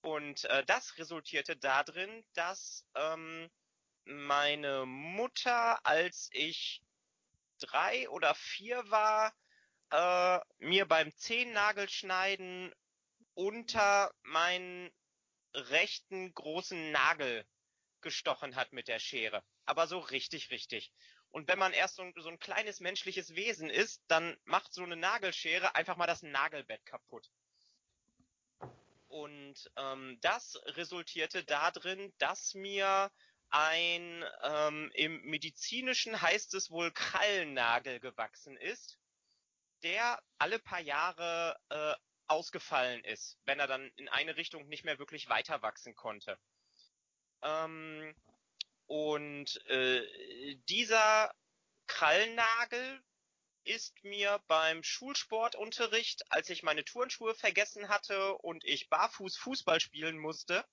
Und äh, das resultierte darin, dass ähm, meine Mutter, als ich drei oder vier war, äh, mir beim Zehennagelschneiden unter meinen rechten großen Nagel gestochen hat mit der Schere. Aber so richtig, richtig. Und wenn man erst so ein, so ein kleines menschliches Wesen ist, dann macht so eine Nagelschere einfach mal das Nagelbett kaputt. Und ähm, das resultierte darin, dass mir ein, ähm, im medizinischen heißt es wohl Krallennagel gewachsen ist, der alle paar Jahre äh, ausgefallen ist, wenn er dann in eine Richtung nicht mehr wirklich weiter wachsen konnte. Ähm, und äh, dieser Krallennagel ist mir beim Schulsportunterricht, als ich meine Turnschuhe vergessen hatte und ich barfuß Fußball spielen musste,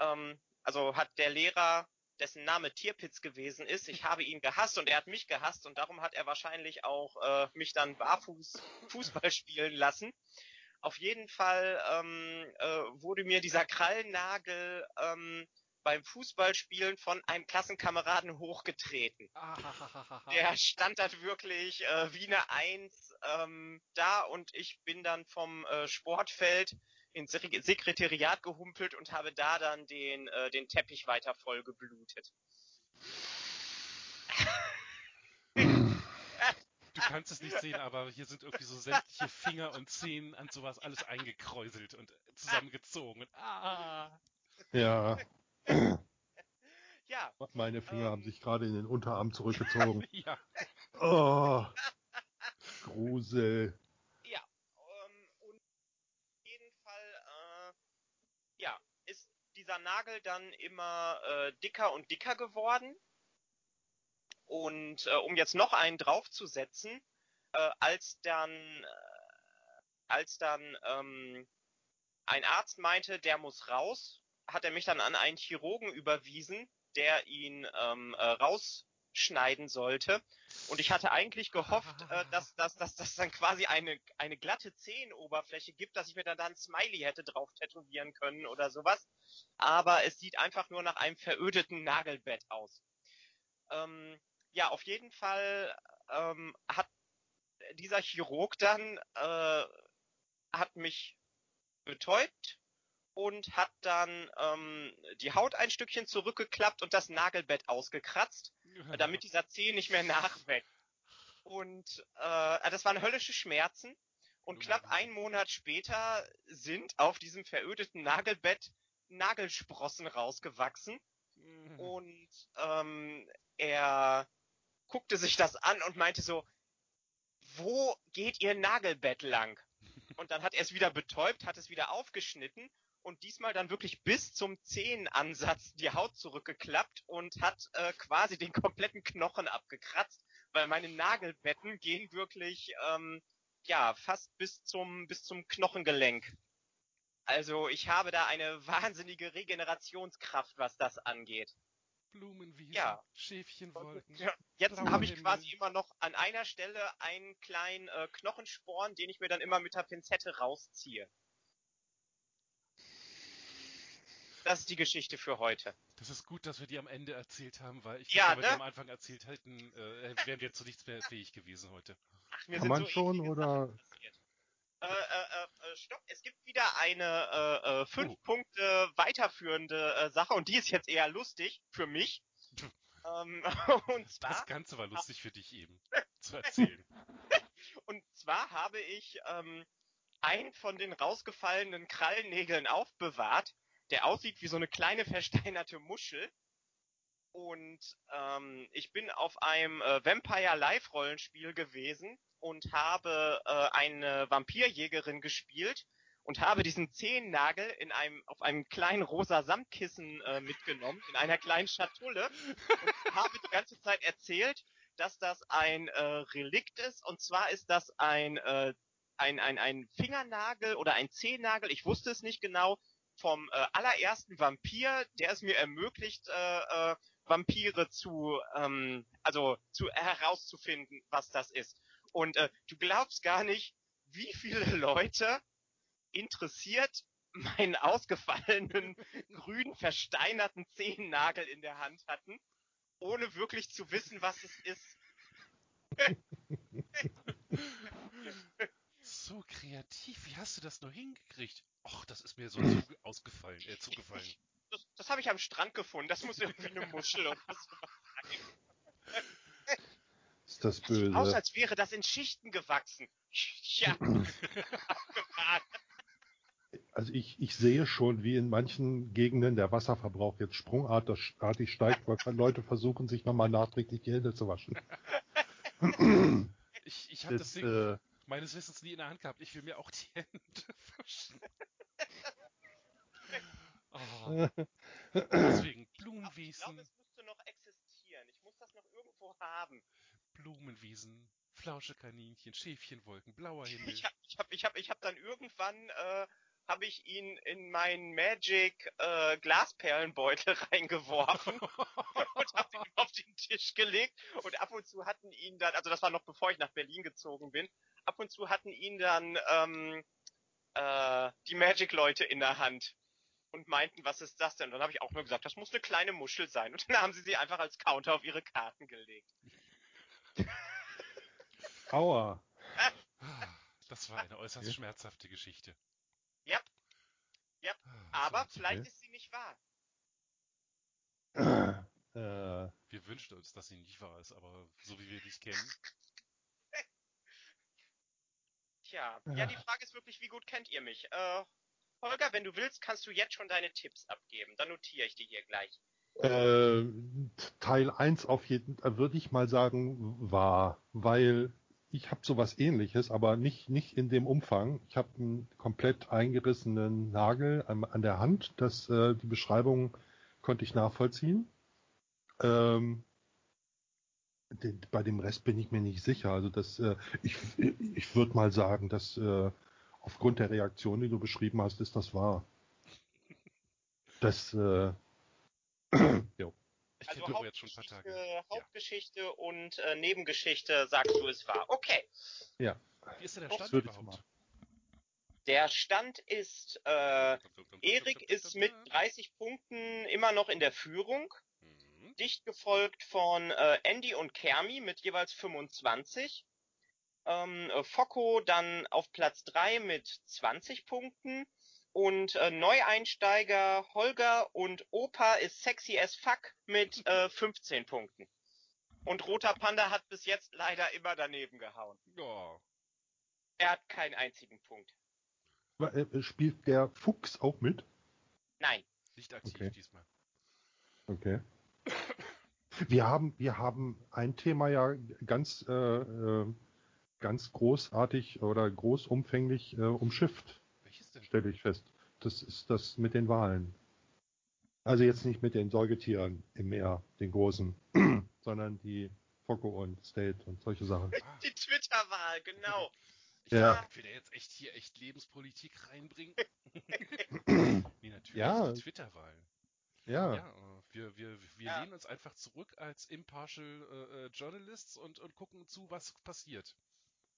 ähm, also hat der Lehrer, dessen Name Tierpitz gewesen ist, ich habe ihn gehasst und er hat mich gehasst und darum hat er wahrscheinlich auch äh, mich dann barfuß [LAUGHS] Fußball spielen lassen. Auf jeden Fall ähm, äh, wurde mir dieser Krallennagel ähm, beim Fußballspielen von einem Klassenkameraden hochgetreten. Der stand da wirklich äh, wie eine Eins ähm, da und ich bin dann vom äh, Sportfeld ins Sek- Sekretariat gehumpelt und habe da dann den, äh, den Teppich weiter voll geblutet. Du kannst es nicht sehen, aber hier sind irgendwie so sämtliche Finger und Zehen an sowas alles eingekräuselt und zusammengezogen. Und, ah. Ja, Ja, meine Finger Ähm. haben sich gerade in den Unterarm zurückgezogen. [LAUGHS] Ja. Oh, Grusel. ja. Ähm, und auf jeden Fall ja, ist dieser Nagel dann immer äh, dicker und dicker geworden. Und äh, um jetzt noch einen draufzusetzen, äh, als dann, äh, als dann ähm, ein Arzt meinte, der muss raus, hat er mich dann an einen Chirurgen überwiesen, der ihn ähm, äh, rausschneiden sollte. Und ich hatte eigentlich gehofft, äh, dass, dass, dass das dann quasi eine, eine glatte Zehenoberfläche gibt, dass ich mir dann da ein Smiley hätte drauf tätowieren können oder sowas. Aber es sieht einfach nur nach einem verödeten Nagelbett aus. Ähm, ja, auf jeden Fall ähm, hat dieser Chirurg dann äh, hat mich betäubt und hat dann ähm, die Haut ein Stückchen zurückgeklappt und das Nagelbett ausgekratzt, damit dieser Zeh nicht mehr nachwächst. Und äh, das waren höllische Schmerzen. Und knapp einen Monat später sind auf diesem verödeten Nagelbett Nagelsprossen rausgewachsen. Mhm. Und ähm, er guckte sich das an und meinte so, wo geht Ihr Nagelbett lang? Und dann hat er es wieder betäubt, hat es wieder aufgeschnitten und diesmal dann wirklich bis zum Zehenansatz die Haut zurückgeklappt und hat äh, quasi den kompletten Knochen abgekratzt, weil meine Nagelbetten gehen wirklich ähm, ja fast bis zum bis zum Knochengelenk. Also ich habe da eine wahnsinnige Regenerationskraft, was das angeht. Blumenwiesen, Ja. Schäfchenwolken. Ja, jetzt habe ich quasi immer noch an einer Stelle einen kleinen äh, Knochensporn, den ich mir dann immer mit der Pinzette rausziehe. Das ist die Geschichte für heute. Das ist gut, dass wir die am Ende erzählt haben, weil ich Ja, glaube, wenn wir die am Anfang erzählt hätten, äh, wären wir zu nichts mehr fähig gewesen heute. Ach, mir Kann sind man so schon oder. Äh, äh, äh, äh, stopp, es gibt wieder eine äh, äh, fünf Oh. Punkte weiterführende äh, Sache und die ist jetzt eher lustig für mich. [LAUGHS] ähm, [LAUGHS] und zwar Das Ganze war lustig für dich eben zu [LAUGHS] erzählen. Und zwar habe ich ähm, einen von den rausgefallenen Krallennägeln aufbewahrt, der aussieht wie so eine kleine [LAUGHS] versteinerte Muschel. Und ähm, ich bin auf einem äh, Vampire Live Rollenspiel gewesen und habe äh, eine Vampirjägerin gespielt und habe diesen Zehennagel in einem auf einem kleinen rosa Samtkissen äh, mitgenommen in einer kleinen Schatulle und [LAUGHS] habe die ganze Zeit erzählt, dass das ein äh, Relikt ist. Und zwar ist das ein, äh, ein, ein, ein Fingernagel oder ein Zehennagel, ich wusste es nicht genau, vom äh, allerersten Vampir, der es mir ermöglicht, äh, äh, Vampire zu, ähm, also zu herauszufinden, was das ist. Und äh, du glaubst gar nicht, wie viele Leute interessiert meinen ausgefallenen [LAUGHS] grün versteinerten Zehennagel in der Hand hatten, ohne wirklich zu wissen, was es ist. [LAUGHS] So kreativ, wie hast du das nur hingekriegt? Och, das ist mir so zuge [CLEARS THROAT] ausgefallen, äh, zugefallen. Das, das habe ich am Strand gefunden. Das muss irgendwie eine Muschel oder so sein. ist das Das sieht aus, böse? als wäre das in Schichten gewachsen. Ja. Also ich, ich sehe schon, wie in manchen Gegenden der Wasserverbrauch jetzt sprungartig steigt, weil [LAUGHS] Leute versuchen, sich nochmal nachträglich die Hände zu waschen. Ich, ich habe das Das, Ding äh, meines Wissens nie in der Hand gehabt. Ich will mir auch die [LAUGHS] Hände waschen. Oh, deswegen Ich glaube, Blumenwiesen, es müsste noch existieren. Ich muss das noch irgendwo haben. Blumenwiesen, Flauschekaninchen, Schäfchenwolken, blauer Himmel. Ich habe ich hab, ich hab, ich hab dann irgendwann äh, habe ich ihn in meinen Magic äh, Glasperlenbeutel [LAUGHS] reingeworfen [LAUGHS] und habe ihn auf den Tisch gelegt und ab und zu hatten ihn dann, also das war noch bevor ich nach Berlin gezogen bin, ab und zu hatten ihn dann ähm, äh, die Magic-Leute in der Hand und meinten, was ist das denn? Und dann habe ich auch nur gesagt, das muss eine kleine Muschel sein. Und dann haben sie sie einfach als Counter auf ihre Karten gelegt. aua. [LAUGHS] Das war eine äußerst Ja. schmerzhafte Geschichte. Ja, Ah, aber so, vielleicht okay. ist sie nicht wahr. Äh, Wir wünschen uns, dass sie nicht wahr ist, aber so wie wir dich kennen. Tja, ja, die Frage ist wirklich, wie gut kennt ihr mich? Äh, Holger, wenn du willst, kannst du jetzt schon deine Tipps abgeben. Dann notiere ich die hier gleich. äh, Teil 1 auf jeden Fall, würde ich mal sagen, war, weil ich habe sowas ähnliches, aber nicht, nicht in dem Umfang. Ich habe einen komplett eingerissenen Nagel an, an der Hand. Das, äh, die Beschreibung konnte ich nachvollziehen. Ähm, bei dem Rest bin ich mir nicht sicher. Also das, äh, ich, ich würde mal sagen, dass äh, aufgrund der Reaktion, die du beschrieben hast, ist das wahr. Das, äh, [CLEARS THROAT] jo. Ich Also kenne jetzt schon ein paar Hauptgeschichte, Tage. Hauptgeschichte und äh, Nebengeschichte sagst du, es war. Okay. Wie ist denn der Stand überhaupt? Der Stand ist, äh, Erik ist mit 30 Punkten immer noch in der Führung. Dicht gefolgt von äh, Andy und Kermi mit jeweils 25. Ähm, äh, Focko dann auf Platz 3 mit 20 Punkten. Und äh, Neueinsteiger Holger und Opa ist sexy as fuck mit äh, [LAUGHS] 15 Punkten. Und Roter Panda hat bis jetzt leider immer daneben gehauen. Ja. Er hat keinen einzigen Punkt. Äh, Spielt der Fuchs auch mit? Nein. Nicht aktiv Okay. diesmal. Okay. Wir haben, wir haben ein Thema ja ganz, äh, äh, ganz großartig oder großumfänglich äh, umschifft, Welches denn? stelle ich fest. Das ist das mit den Wahlen. Also jetzt nicht mit den Säugetieren im Meer, den großen, [CLEARS THROAT] sondern die Focke und State und solche Sachen. [LAUGHS] Die Twitter-Wahl, genau. [LAUGHS] ich Ja. dachte, will der jetzt echt hier echt Lebenspolitik reinbringen? [CLEARS THROAT] nee, natürlich. Ja. Die Twitter-Wahl. Ja, Ja, äh, wir, wir, wir Ja. lehnen uns einfach zurück als impartial äh, äh, Journalists und, und gucken zu, was passiert.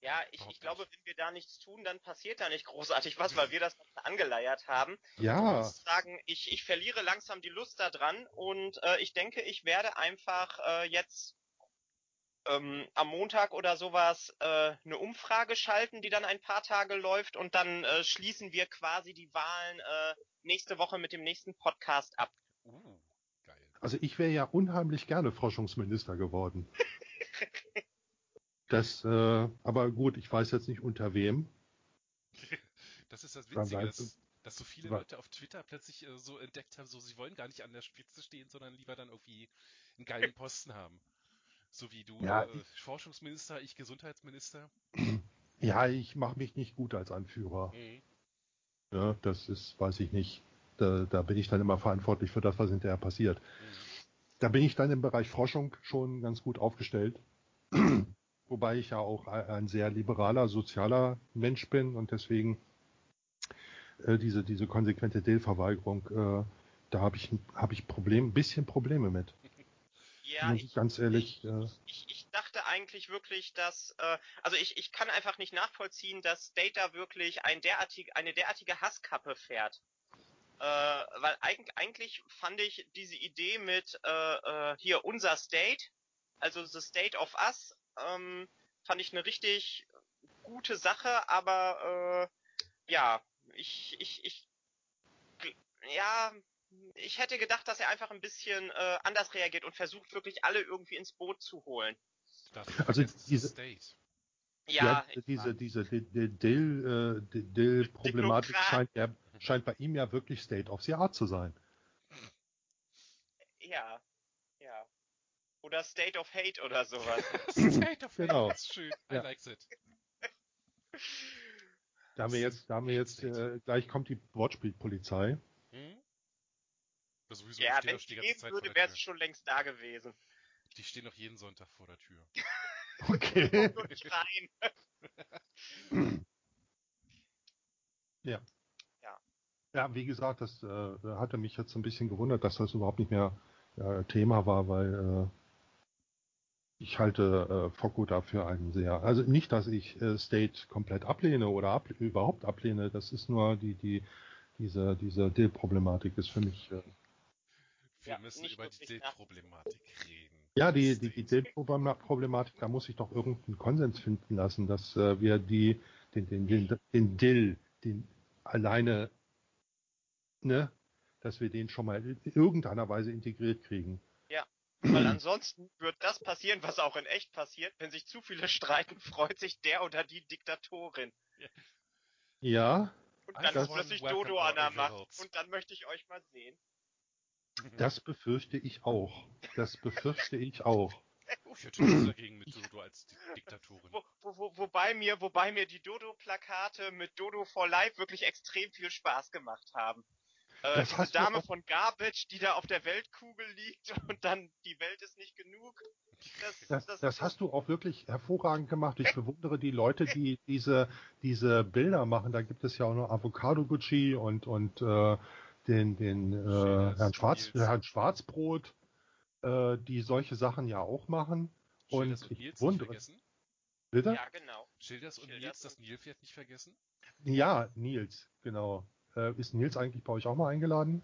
Ja, ich, ich glaube, wenn wir da nichts tun, dann passiert da nicht großartig was, weil wir das angeleiert haben. ja, Ich muss sagen, ich, ich verliere langsam die Lust daran und äh, ich denke, ich werde einfach äh, jetzt ähm, am Montag oder sowas äh, eine Umfrage schalten, die dann ein paar Tage läuft und dann äh, schließen wir quasi die Wahlen äh, nächste Woche mit dem nächsten Podcast ab. Also ich wäre ja unheimlich gerne Forschungsminister geworden. [LAUGHS] Das, äh, aber gut, ich weiß jetzt nicht unter wem. Das ist das Witzige, dass, dass so viele Leute auf Twitter plötzlich äh, so entdeckt haben, so sie wollen gar nicht an der Spitze stehen, sondern lieber dann irgendwie einen geilen Posten haben. So wie du Ja, äh, Forschungsminister, ich Gesundheitsminister. Ja, ich mache mich nicht gut als Anführer. Mhm. Ja, das ist, weiß ich nicht. Da, da bin ich dann immer verantwortlich für das, was hinterher passiert. Da bin ich dann im Bereich Forschung schon ganz gut aufgestellt. [CLEARS THROAT] Wobei ich ja auch ein sehr liberaler, sozialer Mensch bin und deswegen äh, diese, diese konsequente Deal-Verweigerung, äh, da habe ich, hab ich Problem, ein bisschen Probleme mit. Ja, ich ganz ehrlich, äh, ich, ich dachte eigentlich wirklich, dass, äh, also ich, ich kann einfach nicht nachvollziehen, dass Data wirklich ein derartig, eine derartige Hasskappe fährt. Äh, weil eigentlich, eigentlich fand ich diese Idee mit äh, äh, hier unser State, also the State of Us, ähm, fand ich eine richtig gute Sache, aber äh, ja, ich, ich, ich, ja, ich hätte gedacht, dass er einfach ein bisschen äh, anders reagiert und versucht wirklich alle irgendwie ins Boot zu holen. Also diese- State. Ja, ja, diese, diese Dill, äh, Dill-Problematik scheint, ja, scheint bei ihm ja wirklich State of the Art zu sein. ja, ja. Oder State of Hate oder sowas. [LAUGHS] [LAUGHS] State of Genau. Hate ist schön. I Ja. like it. Da haben wir jetzt, da haben wir jetzt, äh, gleich kommt die Wortspielpolizei. Hm? Das sowieso, ja, die wenn es geben Zeit würde, wäre es Tür. schon längst da gewesen. Die stehen doch jeden Sonntag vor der Tür. [LAUGHS] Okay. Rein. Ja, wie gesagt, das äh, hatte mich jetzt ein bisschen gewundert, dass das überhaupt nicht mehr äh, Thema war, weil äh, ich halte äh, Focko dafür einen sehr, also nicht, dass ich äh, State komplett ablehne oder ab, überhaupt ablehne, das ist nur die, die, diese, diese Dill-Problematik ist für mich, äh, Wir Ja, müssen nicht über die wirklich Problematik reden. ja, die, die, die Dill-Problematik, da muss ich doch irgendeinen Konsens finden lassen, dass äh, wir die, den, den, den, den Dill, den alleine, ne, dass wir den schon mal in irgendeiner Weise integriert kriegen. Weil ansonsten wird das passieren, was auch in echt passiert. Wenn sich zu viele streiten, [LAUGHS] freut sich der oder die Diktatorin. Ja, Und dann for ist plötzlich Dodo an der Macht. Und dann möchte ich euch mal sehen. Das befürchte ich auch. Das befürchte ich auch. [LAUGHS] Ich hätte nichts dagegen mit Dodo als Di Diktatorin. Wo, wo, wo, wobei mir, wobei mir die Dodo-Plakate mit Dodo for Life wirklich extrem viel Spaß gemacht haben. Äh, Das diese Dame von Garbage, die da auf der Weltkugel liegt [LAUGHS] und dann die Welt ist nicht genug. Das, Das, das hast du auch wirklich hervorragend gemacht. Ich [LAUGHS] bewundere die Leute, die diese, diese Bilder machen. Da gibt es ja auch noch Avocado Gucci und, und äh, den, den äh, Herrn, Schwarz. Herrn Schwarzbrot, äh, die solche Sachen ja auch machen. Schilders Und und ich Nils nicht wundere. vergessen? Bitte? Ja, genau. Schilders und Schilders Nils, das Nilpferd nicht vergessen? Ja, Nils, genau. Äh, ist Nils eigentlich bei euch auch mal eingeladen?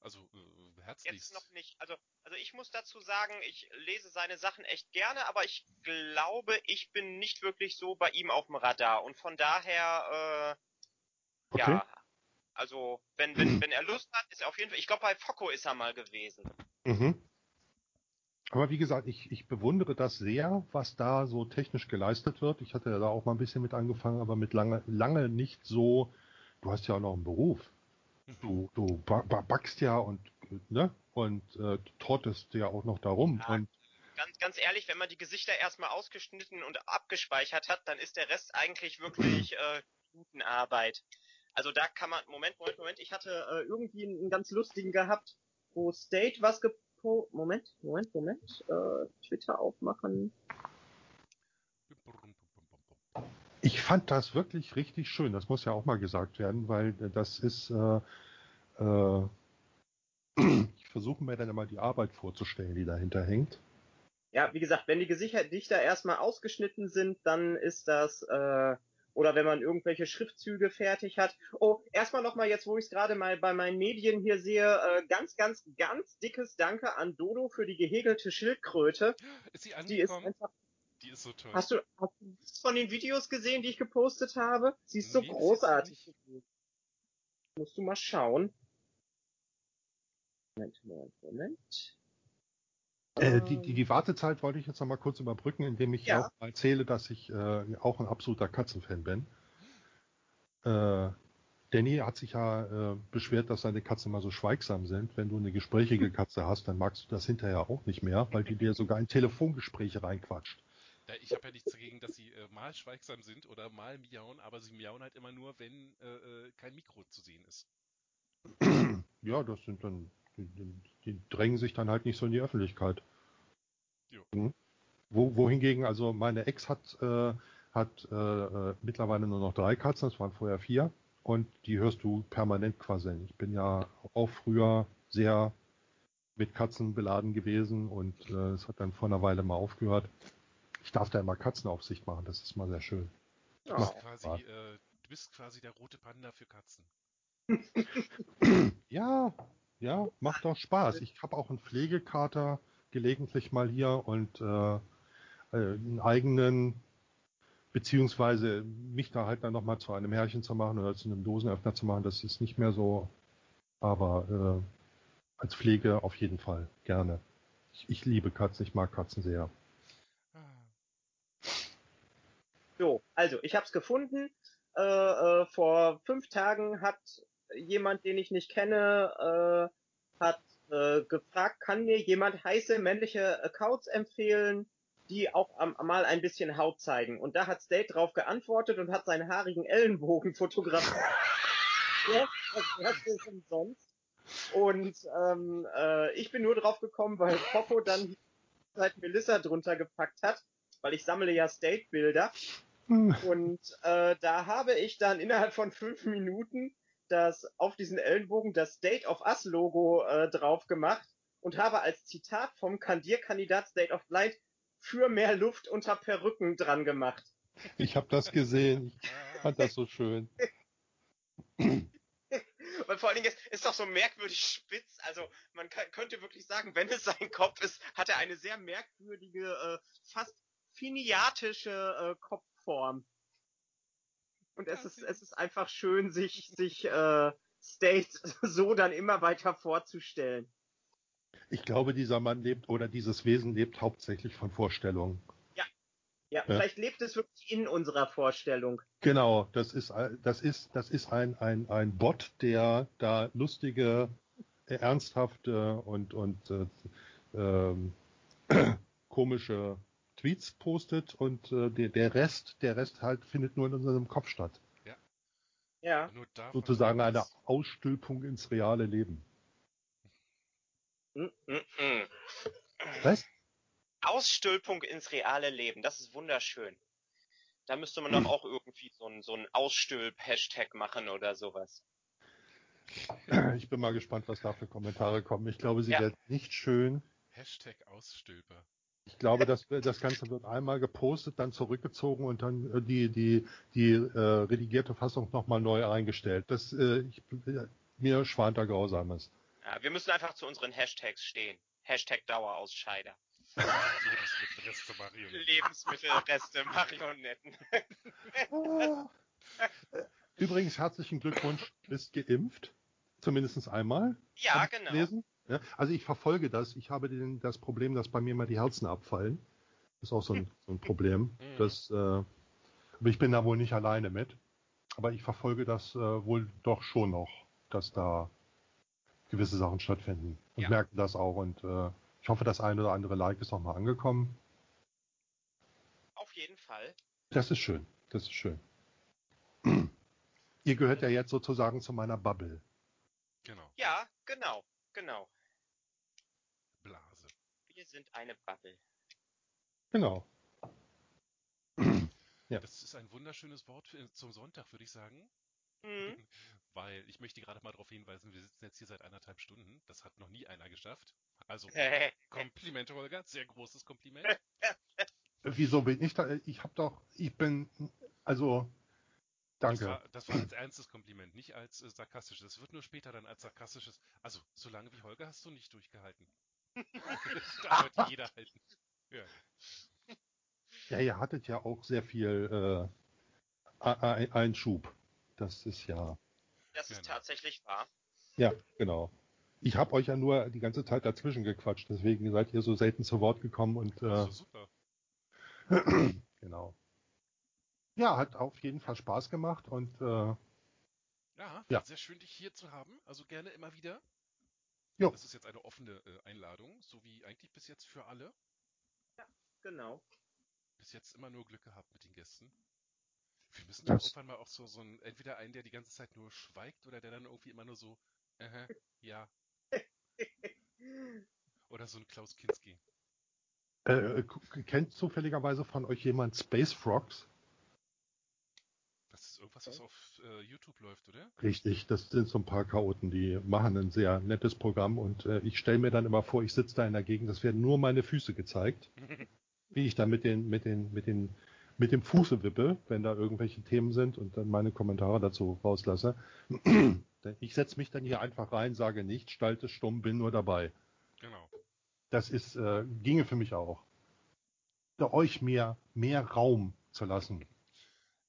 Also, äh, herzlichst. Jetzt noch nicht. Also, also ich muss dazu sagen, ich lese seine Sachen echt gerne, aber ich glaube, ich bin nicht wirklich so bei ihm auf dem Radar. Und von daher, äh, Okay. ja, also wenn, wenn, wenn er Lust hat, ist er auf jeden Fall. Ich glaube, bei Focco ist er mal gewesen. Mhm. Aber wie gesagt, ich, ich bewundere das sehr, was da so technisch geleistet wird. Ich hatte ja da auch mal ein bisschen mit angefangen, aber mit lange, lange nicht so. Du hast ja auch noch einen Beruf. Du, du ba ba backst ja und ne und äh, trottest ja auch noch darum. Ja. Und Ganz, ganz ehrlich, wenn man die Gesichter erstmal ausgeschnitten und abgespeichert hat, dann ist der Rest eigentlich wirklich äh, Arbeit. Also da kann man, Moment, Moment, Moment, ich hatte äh, irgendwie einen, ganz lustigen gehabt, wo State was gepo... Moment, Moment, Moment, äh, Twitter aufmachen. Ich fand das wirklich richtig schön. Das muss ja auch mal gesagt werden, weil äh, das ist. Äh, äh, [CLEARS THROAT] ich versuche mir dann immer die Arbeit vorzustellen, die dahinter hängt. Ja, wie gesagt, wenn die Gesichter erstmal ausgeschnitten sind, dann ist das, äh, oder wenn man irgendwelche Schriftzüge fertig hat. Oh, erstmal nochmal jetzt, wo ich es gerade mal bei meinen Medien hier sehe, äh, ganz, ganz, ganz dickes Danke an Dodo für die gehegelte Schildkröte. Ist sie Die ist angekommen? einfach, Die ist so toll. hast du, hast du nichts von den Videos gesehen, die ich gepostet habe? Sie ist so Nee, jetzt großartig. Musst du mal schauen. Moment, Moment, Moment. Äh, die, die, die Wartezeit wollte ich jetzt noch mal kurz überbrücken, indem ich Ja. auch erzähle, dass ich äh, auch ein absoluter Katzenfan bin. Äh, Danny hat sich ja äh, beschwert, dass seine Katzen immer so schweigsam sind. Wenn du eine gesprächige [LAUGHS] Katze hast, dann magst du das hinterher auch nicht mehr, weil die dir sogar in Telefongespräche reinquatscht. Da, ich habe ja nichts dagegen, dass sie äh, mal schweigsam sind oder mal miauen, aber sie miauen halt immer nur, wenn äh, äh, kein Mikro zu sehen ist. [CLEARS THROAT] Ja, das sind dann, die, die, drängen sich dann halt nicht so in die Öffentlichkeit. Mhm. Wo, wohingegen, also meine Ex hat, äh, hat äh, äh, mittlerweile nur noch drei Katzen, das waren vorher vier, und die hörst du permanent quasseln. Ich bin ja auch früher sehr mit Katzen beladen gewesen und äh, es hat dann vor einer Weile mal aufgehört. Ich darf da immer Katzenaufsicht machen, das ist mal sehr schön. Du bist, quasi, äh, du bist quasi der rote Panda für Katzen. [CLEARS THROAT] Ja, ja, macht doch Spaß. Ich habe auch einen Pflegekater gelegentlich mal hier und äh, äh, einen eigenen, beziehungsweise mich da halt dann nochmal zu einem Härchen zu machen oder zu einem Dosenöffner zu machen, das ist nicht mehr so. Aber äh, als Pflege auf jeden Fall gerne. Ich, ich liebe Katzen, ich mag Katzen sehr. Ah, So, also ich habe es gefunden. Äh, äh, vor fünf Tagen hat jemand, den ich nicht kenne, äh, hat äh, gefragt, kann mir jemand heiße männliche Accounts empfehlen, die auch am, mal ein bisschen Haut zeigen. Und da hat State drauf geantwortet und hat seinen haarigen Ellenbogen [LAUGHS] fotografiert. ja, das ist umsonst. Und ähm, äh, ich bin nur drauf gekommen, weil Poco dann seit Melissa drunter gepackt hat, weil ich sammle ja State-Bilder. Und äh, da habe ich dann innerhalb von fünf Minuten das auf diesen Ellenbogen das State of Us Logo äh, drauf gemacht und habe als Zitat vom Kandierkandidat State of Blind für mehr Luft unter Perücken dran gemacht. Ich habe das gesehen, ich fand das so schön. Weil vor allen Dingen ist, ist doch so merkwürdig spitz. Also man kann, könnte wirklich sagen, wenn es sein Kopf ist, hat er eine sehr merkwürdige, äh, fast finiatische äh, Kopfform. Und es Ja, ist, es ist einfach schön, sich, sich äh, State [LAUGHS] so dann immer weiter vorzustellen. Ich glaube, dieser Mann lebt oder dieses Wesen lebt hauptsächlich von Vorstellungen. Ja, vielleicht lebt es wirklich in unserer Vorstellung. Genau, das ist ein- das ist das ist ein ein ein Bot, der da lustige, äh, ernsthafte und und äh, ähm, [CLEARS THROAT] komische Tweets postet und äh, der, der Rest, der Rest halt findet nur in unserem Kopf statt. Ja. Nur davon Sozusagen eine Ausstülpung ins reale Leben. Mm, mm, mm. Was? Ausstülpung ins reale Leben, das ist wunderschön. Da müsste man doch auch irgendwie so ein, so ein Ausstülp-Hashtag machen oder sowas. Ich bin mal gespannt, was da für Kommentare kommen. Ich glaube, sie Ja. werden nicht schön. Hashtag Ausstülper. Ich glaube, das, das Ganze wird einmal gepostet, dann zurückgezogen und dann äh, die, die, die äh, redigierte Fassung nochmal neu eingestellt. Das, äh, ich, äh, mir schwant da Grausames. Ja, wir müssen einfach zu unseren Hashtags stehen. Hashtag Dauerausscheider. Lebensmittelreste Marionette. Lebensmittelreste, Marionetten. Übrigens, herzlichen Glückwunsch, bist geimpft. Zumindest einmal. Ja, genau. gelesen. Ja, also ich verfolge das. Ich habe den, das Problem, dass bei mir mal die Herzen abfallen. Das ist auch so ein, so ein Problem. [LAUGHS] Mhm. Das, äh, aber ich bin da wohl nicht alleine mit. Aber ich verfolge das äh, wohl doch schon noch, dass da gewisse Sachen stattfinden. Und Ja. merke das auch. Und äh, ich hoffe, das eine oder andere Like ist auch mal angekommen. Auf jeden Fall. Das ist schön. Das ist schön. [CLEARS THROAT] Ihr gehört ja jetzt sozusagen zu meiner Bubble. Genau. Ja, genau, genau. Sind eine Bubble. Genau. [CLEARS THROAT] Ja. Das ist ein wunderschönes Wort für, zum Sonntag, würde ich sagen. Mhm. [LAUGHS] Weil ich möchte gerade mal darauf hinweisen, wir sitzen jetzt hier seit anderthalb Stunden. Das hat noch nie einer geschafft. Also [LAUGHS] Kompliment, Holger. Sehr großes Kompliment. [LAUGHS] Wieso bin ich da? Ich habe doch, ich bin, also, Das danke. war, das war als ernstes Kompliment, nicht als äh, sarkastisches. Das wird nur später dann als sarkastisches. Also, solange wie Holger hast du nicht durchgehalten. Da wird jeder halten. Ja. Ja, ihr hattet ja auch sehr viel äh, Ein- Einschub. Das ist ja, Das ist Genau. tatsächlich wahr. ja, genau. Ich habe euch ja nur die ganze Zeit dazwischen gequatscht, deswegen seid ihr so selten zu Wort gekommen und äh, Also super. [CLEARS THROAT] genau. Ja, hat auf jeden Fall Spaß gemacht und äh, Ja, Ja. sehr schön, dich hier zu haben. Also gerne immer wieder. Jo. Das ist jetzt eine offene äh, Einladung, so wie eigentlich bis jetzt für alle. Genau. Bis jetzt immer nur Glück gehabt mit den Gästen. Wir müssen doch irgendwann mal auch so, so ein, entweder einen, der die ganze Zeit nur schweigt oder der dann irgendwie immer nur so, äh, [LAUGHS] ja, oder so ein Klaus Kinski. äh, k- kennt zufälligerweise von euch jemand Space Frogs? Das ist irgendwas, was auf äh, YouTube läuft, oder? Richtig, das sind so ein paar Chaoten, die machen ein sehr nettes Programm und äh, ich stelle mir dann immer vor, ich sitze da in der Gegend, es werden nur meine Füße gezeigt, [LAUGHS] wie ich da mit den, mit den, mit den, mit dem Fuße wippe, wenn da irgendwelche Themen sind und dann meine Kommentare dazu rauslasse. [CLEARS THROAT] Ich setze mich dann hier einfach rein, sage nicht, stalte stumm, bin nur dabei. genau. Das ist, äh, ginge für mich auch. Da euch mehr, mehr Raum zu lassen.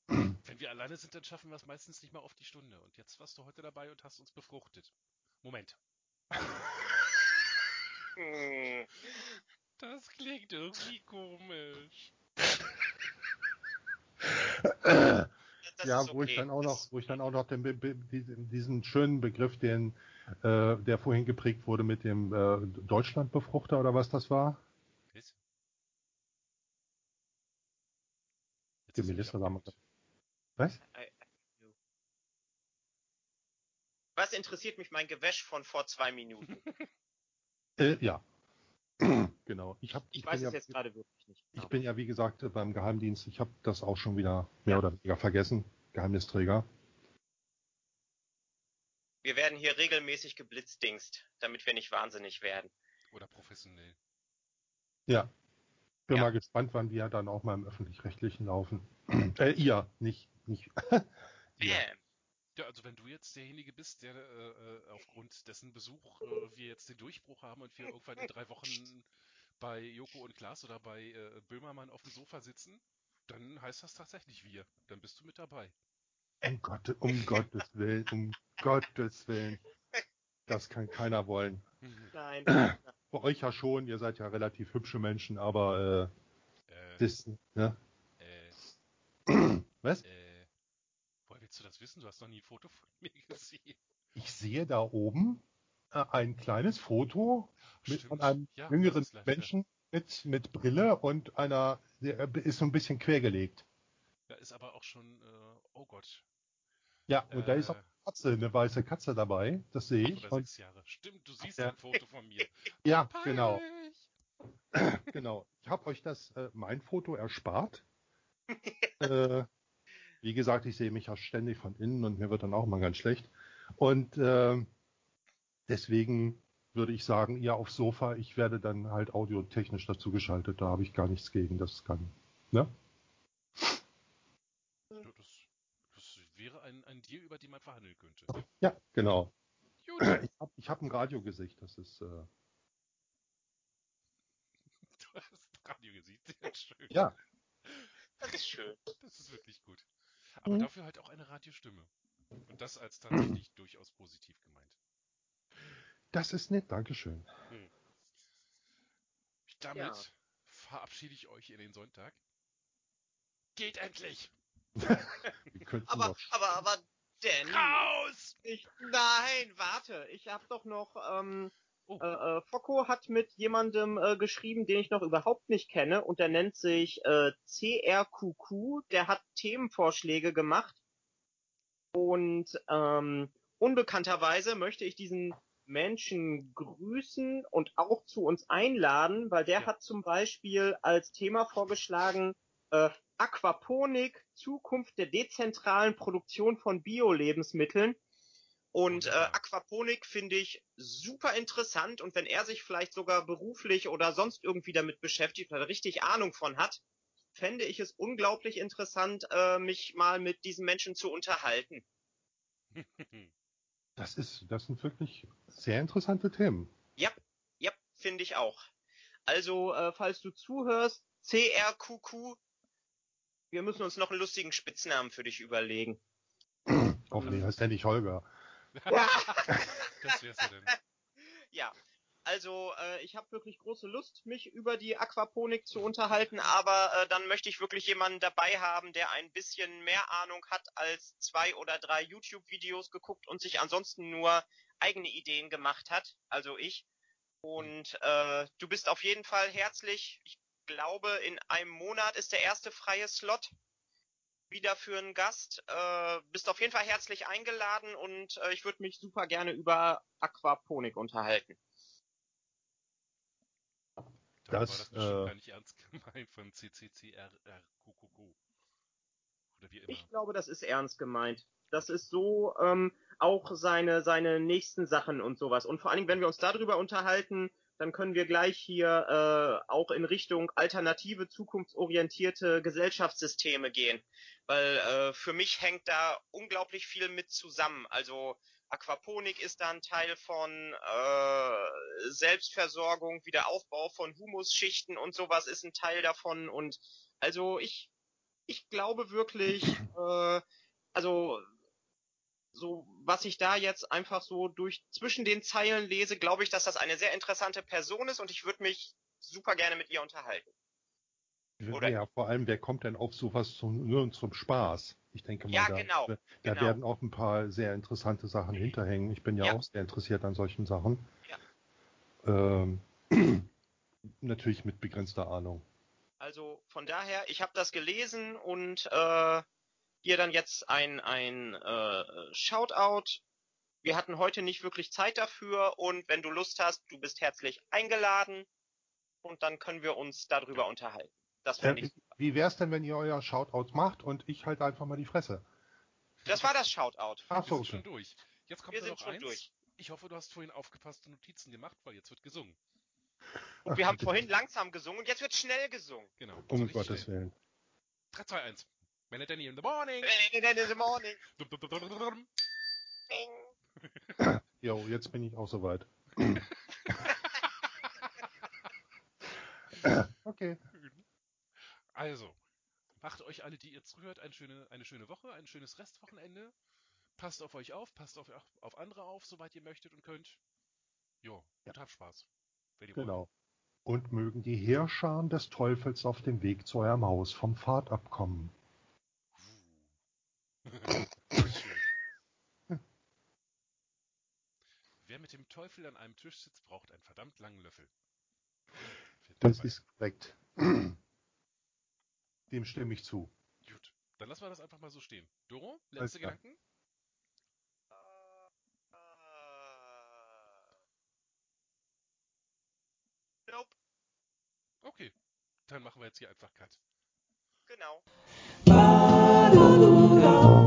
Wenn wir alleine sind, dann schaffen wir es meistens nicht mal auf die Stunde. Und jetzt warst du heute dabei und hast uns befruchtet. Moment. [LAUGHS] Das klingt irgendwie komisch. Ja, ist wo ich dann auch noch, wo ich dann auch noch den, diesen, schönen Begriff, den, äh, der vorhin geprägt wurde mit dem äh, Deutschlandbefruchter oder was das war. Was? Jetzt Die ist er wieder damals. Was? Was interessiert mich mein Gewäsch von vor zwei Minuten? [LAUGHS] Äh, ja. [CLEARS THROAT] genau. Ich, hab, Ich ich, weiß bin ja, es jetzt gerade wirklich nicht. ich bin ja, wie gesagt, äh, beim Geheimdienst. Ich habe das auch schon wieder mehr Ja. oder weniger vergessen. Geheimnisträger. Wir werden hier regelmäßig geblitzdingst, damit wir nicht wahnsinnig werden. Oder professionell. Ja. Bin Ja. mal gespannt, wann wir dann auch mal im Öffentlich-Rechtlichen laufen. [CLEARS THROAT] äh, ihr, nicht, nicht. [LAUGHS] ihr. Bam. Ja, also wenn du jetzt derjenige bist, der äh, äh, aufgrund dessen Besuch äh, wir jetzt den Durchbruch haben und wir irgendwann in drei Wochen bei Joko und Klaas oder bei äh, Böhmermann auf dem Sofa sitzen, dann heißt das tatsächlich wir. Dann bist du mit dabei. Um, Gott, um Gottes Willen, um Gottes Willen. Das kann keiner wollen. Nein. [CLEARS THROAT] Bei euch ja schon, ihr seid ja relativ hübsche Menschen, aber Äh, äh, das, ne? äh, [CLEARS THROAT] Was? äh, willst du das wissen? Du hast noch nie ein Foto von mir [LAUGHS] gesehen. Ich sehe da oben äh, ein kleines Foto mit Stimmt. von einem Ja, jüngeren Menschen mit, mit Brille und einer, der ist so ein bisschen quergelegt. Da ist aber auch schon, äh, oh Gott. Ja, und äh, da ist auch Äh. eine Katze, eine weiße Katze dabei, das sehe ich. Oder sechs Jahre. Stimmt, du siehst Ja. ein Foto von mir. [LAUGHS] ja, genau, Peinlich. genau. [CLEARS THROAT] Ich habe euch das, äh, mein Foto erspart. [LAUGHS] äh, wie gesagt, ich sehe mich ja ständig von innen und mir wird dann auch mal ganz schlecht. Und äh, deswegen würde ich sagen, ihr aufs Sofa, ich werde dann halt audiotechnisch dazu geschaltet. Da habe ich gar nichts gegen, das kann. Ne? Ja, das, das wäre ein, ein Deal, über den man verhandeln könnte. Ja, genau. Gut. [CLEARS THROAT] Ich habe ich hab ein Radiogesicht, das ist äh, [LAUGHS] Du hast Radio gesehen. Sehr schön. ja, Das ist schön. Das ist wirklich gut. Aber Mhm. dafür halt auch eine Radiostimme. Und das als tatsächlich [CLEARS THROAT] durchaus positiv gemeint. das ist nett, Dankeschön. Damit Ja. verabschiede ich euch in den Sonntag. Geht endlich! [LAUGHS] Aber, aber, aber, denn. Raus! Ich, nein, warte. Ich habe doch noch. Ähm, Oh. äh, äh, Focko hat mit jemandem äh, geschrieben, den ich noch überhaupt nicht kenne, und der nennt sich äh, CRQQ. Der hat Themenvorschläge gemacht. Und ähm, unbekannterweise möchte ich diesen Menschen grüßen und auch zu uns einladen, weil der Ja. hat zum Beispiel als Thema vorgeschlagen äh, Aquaponik, Zukunft der dezentralen Produktion von Bio-Lebensmitteln. Und äh. Aquaponik finde ich super interessant und wenn er sich vielleicht sogar beruflich oder sonst irgendwie damit beschäftigt oder richtig Ahnung von hat, fände ich es unglaublich interessant, äh, mich mal mit diesem Menschen zu unterhalten. [LAUGHS] Das ist, das sind wirklich sehr interessante Themen. Ja, ja, finde ich auch. Also, äh, falls du zuhörst, CRQQ, wir müssen uns noch einen lustigen Spitznamen für dich überlegen. Hoffentlich heißt er nicht Holger. [LAUGHS] Das wär's ja denn. Ja, also äh, ich habe wirklich große Lust, mich über die Aquaponik zu unterhalten, aber äh, dann möchte ich wirklich jemanden dabei haben, der ein bisschen mehr Ahnung hat als zwei oder drei YouTube-Videos geguckt und sich ansonsten nur eigene Ideen gemacht hat, also ich. Und äh, du bist auf jeden Fall herzlich. Ich glaube, in einem Monat ist der erste freie Slot wieder für einen Gast. Äh, bist auf jeden Fall herzlich eingeladen und äh, ich würde mich super gerne über Aquaponik unterhalten. Das, war das bestimmt äh, gar nicht ernst [LAUGHS] gemeint von CCCRRQQQ. Oder wie immer. Ich glaube, das ist ernst gemeint. Das ist so ähm, auch seine seine nächsten Sachen und sowas. Und vor allen Dingen, wenn wir uns darüber unterhalten, dann können wir gleich hier äh, auch in Richtung alternative, zukunftsorientierte Gesellschaftssysteme gehen. Weil äh, für mich hängt da unglaublich viel mit zusammen. Also Aquaponik ist da ein Teil von äh, Selbstversorgung, Wiederaufbau von Humusschichten und sowas ist ein Teil davon. Und also ich ich glaube wirklich, äh, also so was ich da jetzt einfach so durch zwischen den Zeilen lese, glaube ich, dass das eine sehr interessante Person ist und ich würde mich super gerne mit ihr unterhalten. Oder- ja, vor allem, wer kommt denn auf sowas zum, nur zum Spaß? Ich denke mal, Ja, da, genau, da genau. werden auch ein paar sehr interessante Sachen hinterhängen. Ich bin ja, Ja. auch sehr interessiert an solchen Sachen. Ja. Ähm, [CLEARS THROAT] natürlich mit begrenzter Ahnung. Also von daher, ich habe das gelesen und äh, hier dann jetzt ein, ein äh, Shoutout. Wir hatten heute nicht wirklich Zeit dafür und wenn du Lust hast, du bist herzlich eingeladen und dann können wir uns darüber unterhalten. Das fände Äh, ich. wie wär's denn, wenn ihr euer Shoutout macht und ich halt einfach mal die Fresse? Das war das Shoutout. Ach Wir so, sind schon durch. Jetzt kommt Wir sind noch schon eins. durch. Ich hoffe, du hast vorhin aufgepasste Notizen gemacht, weil jetzt wird gesungen. Und wir haben vorhin langsam gesungen und jetzt wird schnell gesungen. Genau. Um so richtig Gottes schnell. Willen. 3, 2, 1. Wenn Danny in the morning. In the morning. Dum, dum, dum. Ding. Jo, jetzt bin ich auch soweit. [LAUGHS] okay. Also, macht euch alle, die ihr zuhört, eine schöne, eine schöne Woche, ein schönes Restwochenende. Passt auf euch auf, passt auf, auf andere auf, soweit ihr möchtet und könnt. Jo, Ja. und habt Spaß. Wenn ihr wollt. Genau. Und mögen die Heerscharen des Teufels auf dem Weg zu eurem Haus vom Pfad abkommen. Wer mit dem Teufel an einem Tisch sitzt, braucht einen verdammt langen Löffel. Das ist korrekt. Dem stimme ich zu. Gut, dann lassen wir das einfach mal so stehen. Doro, letzte. Gedanken? Nope, Okay, dann machen wir jetzt hier einfach Cut. genau. Oh.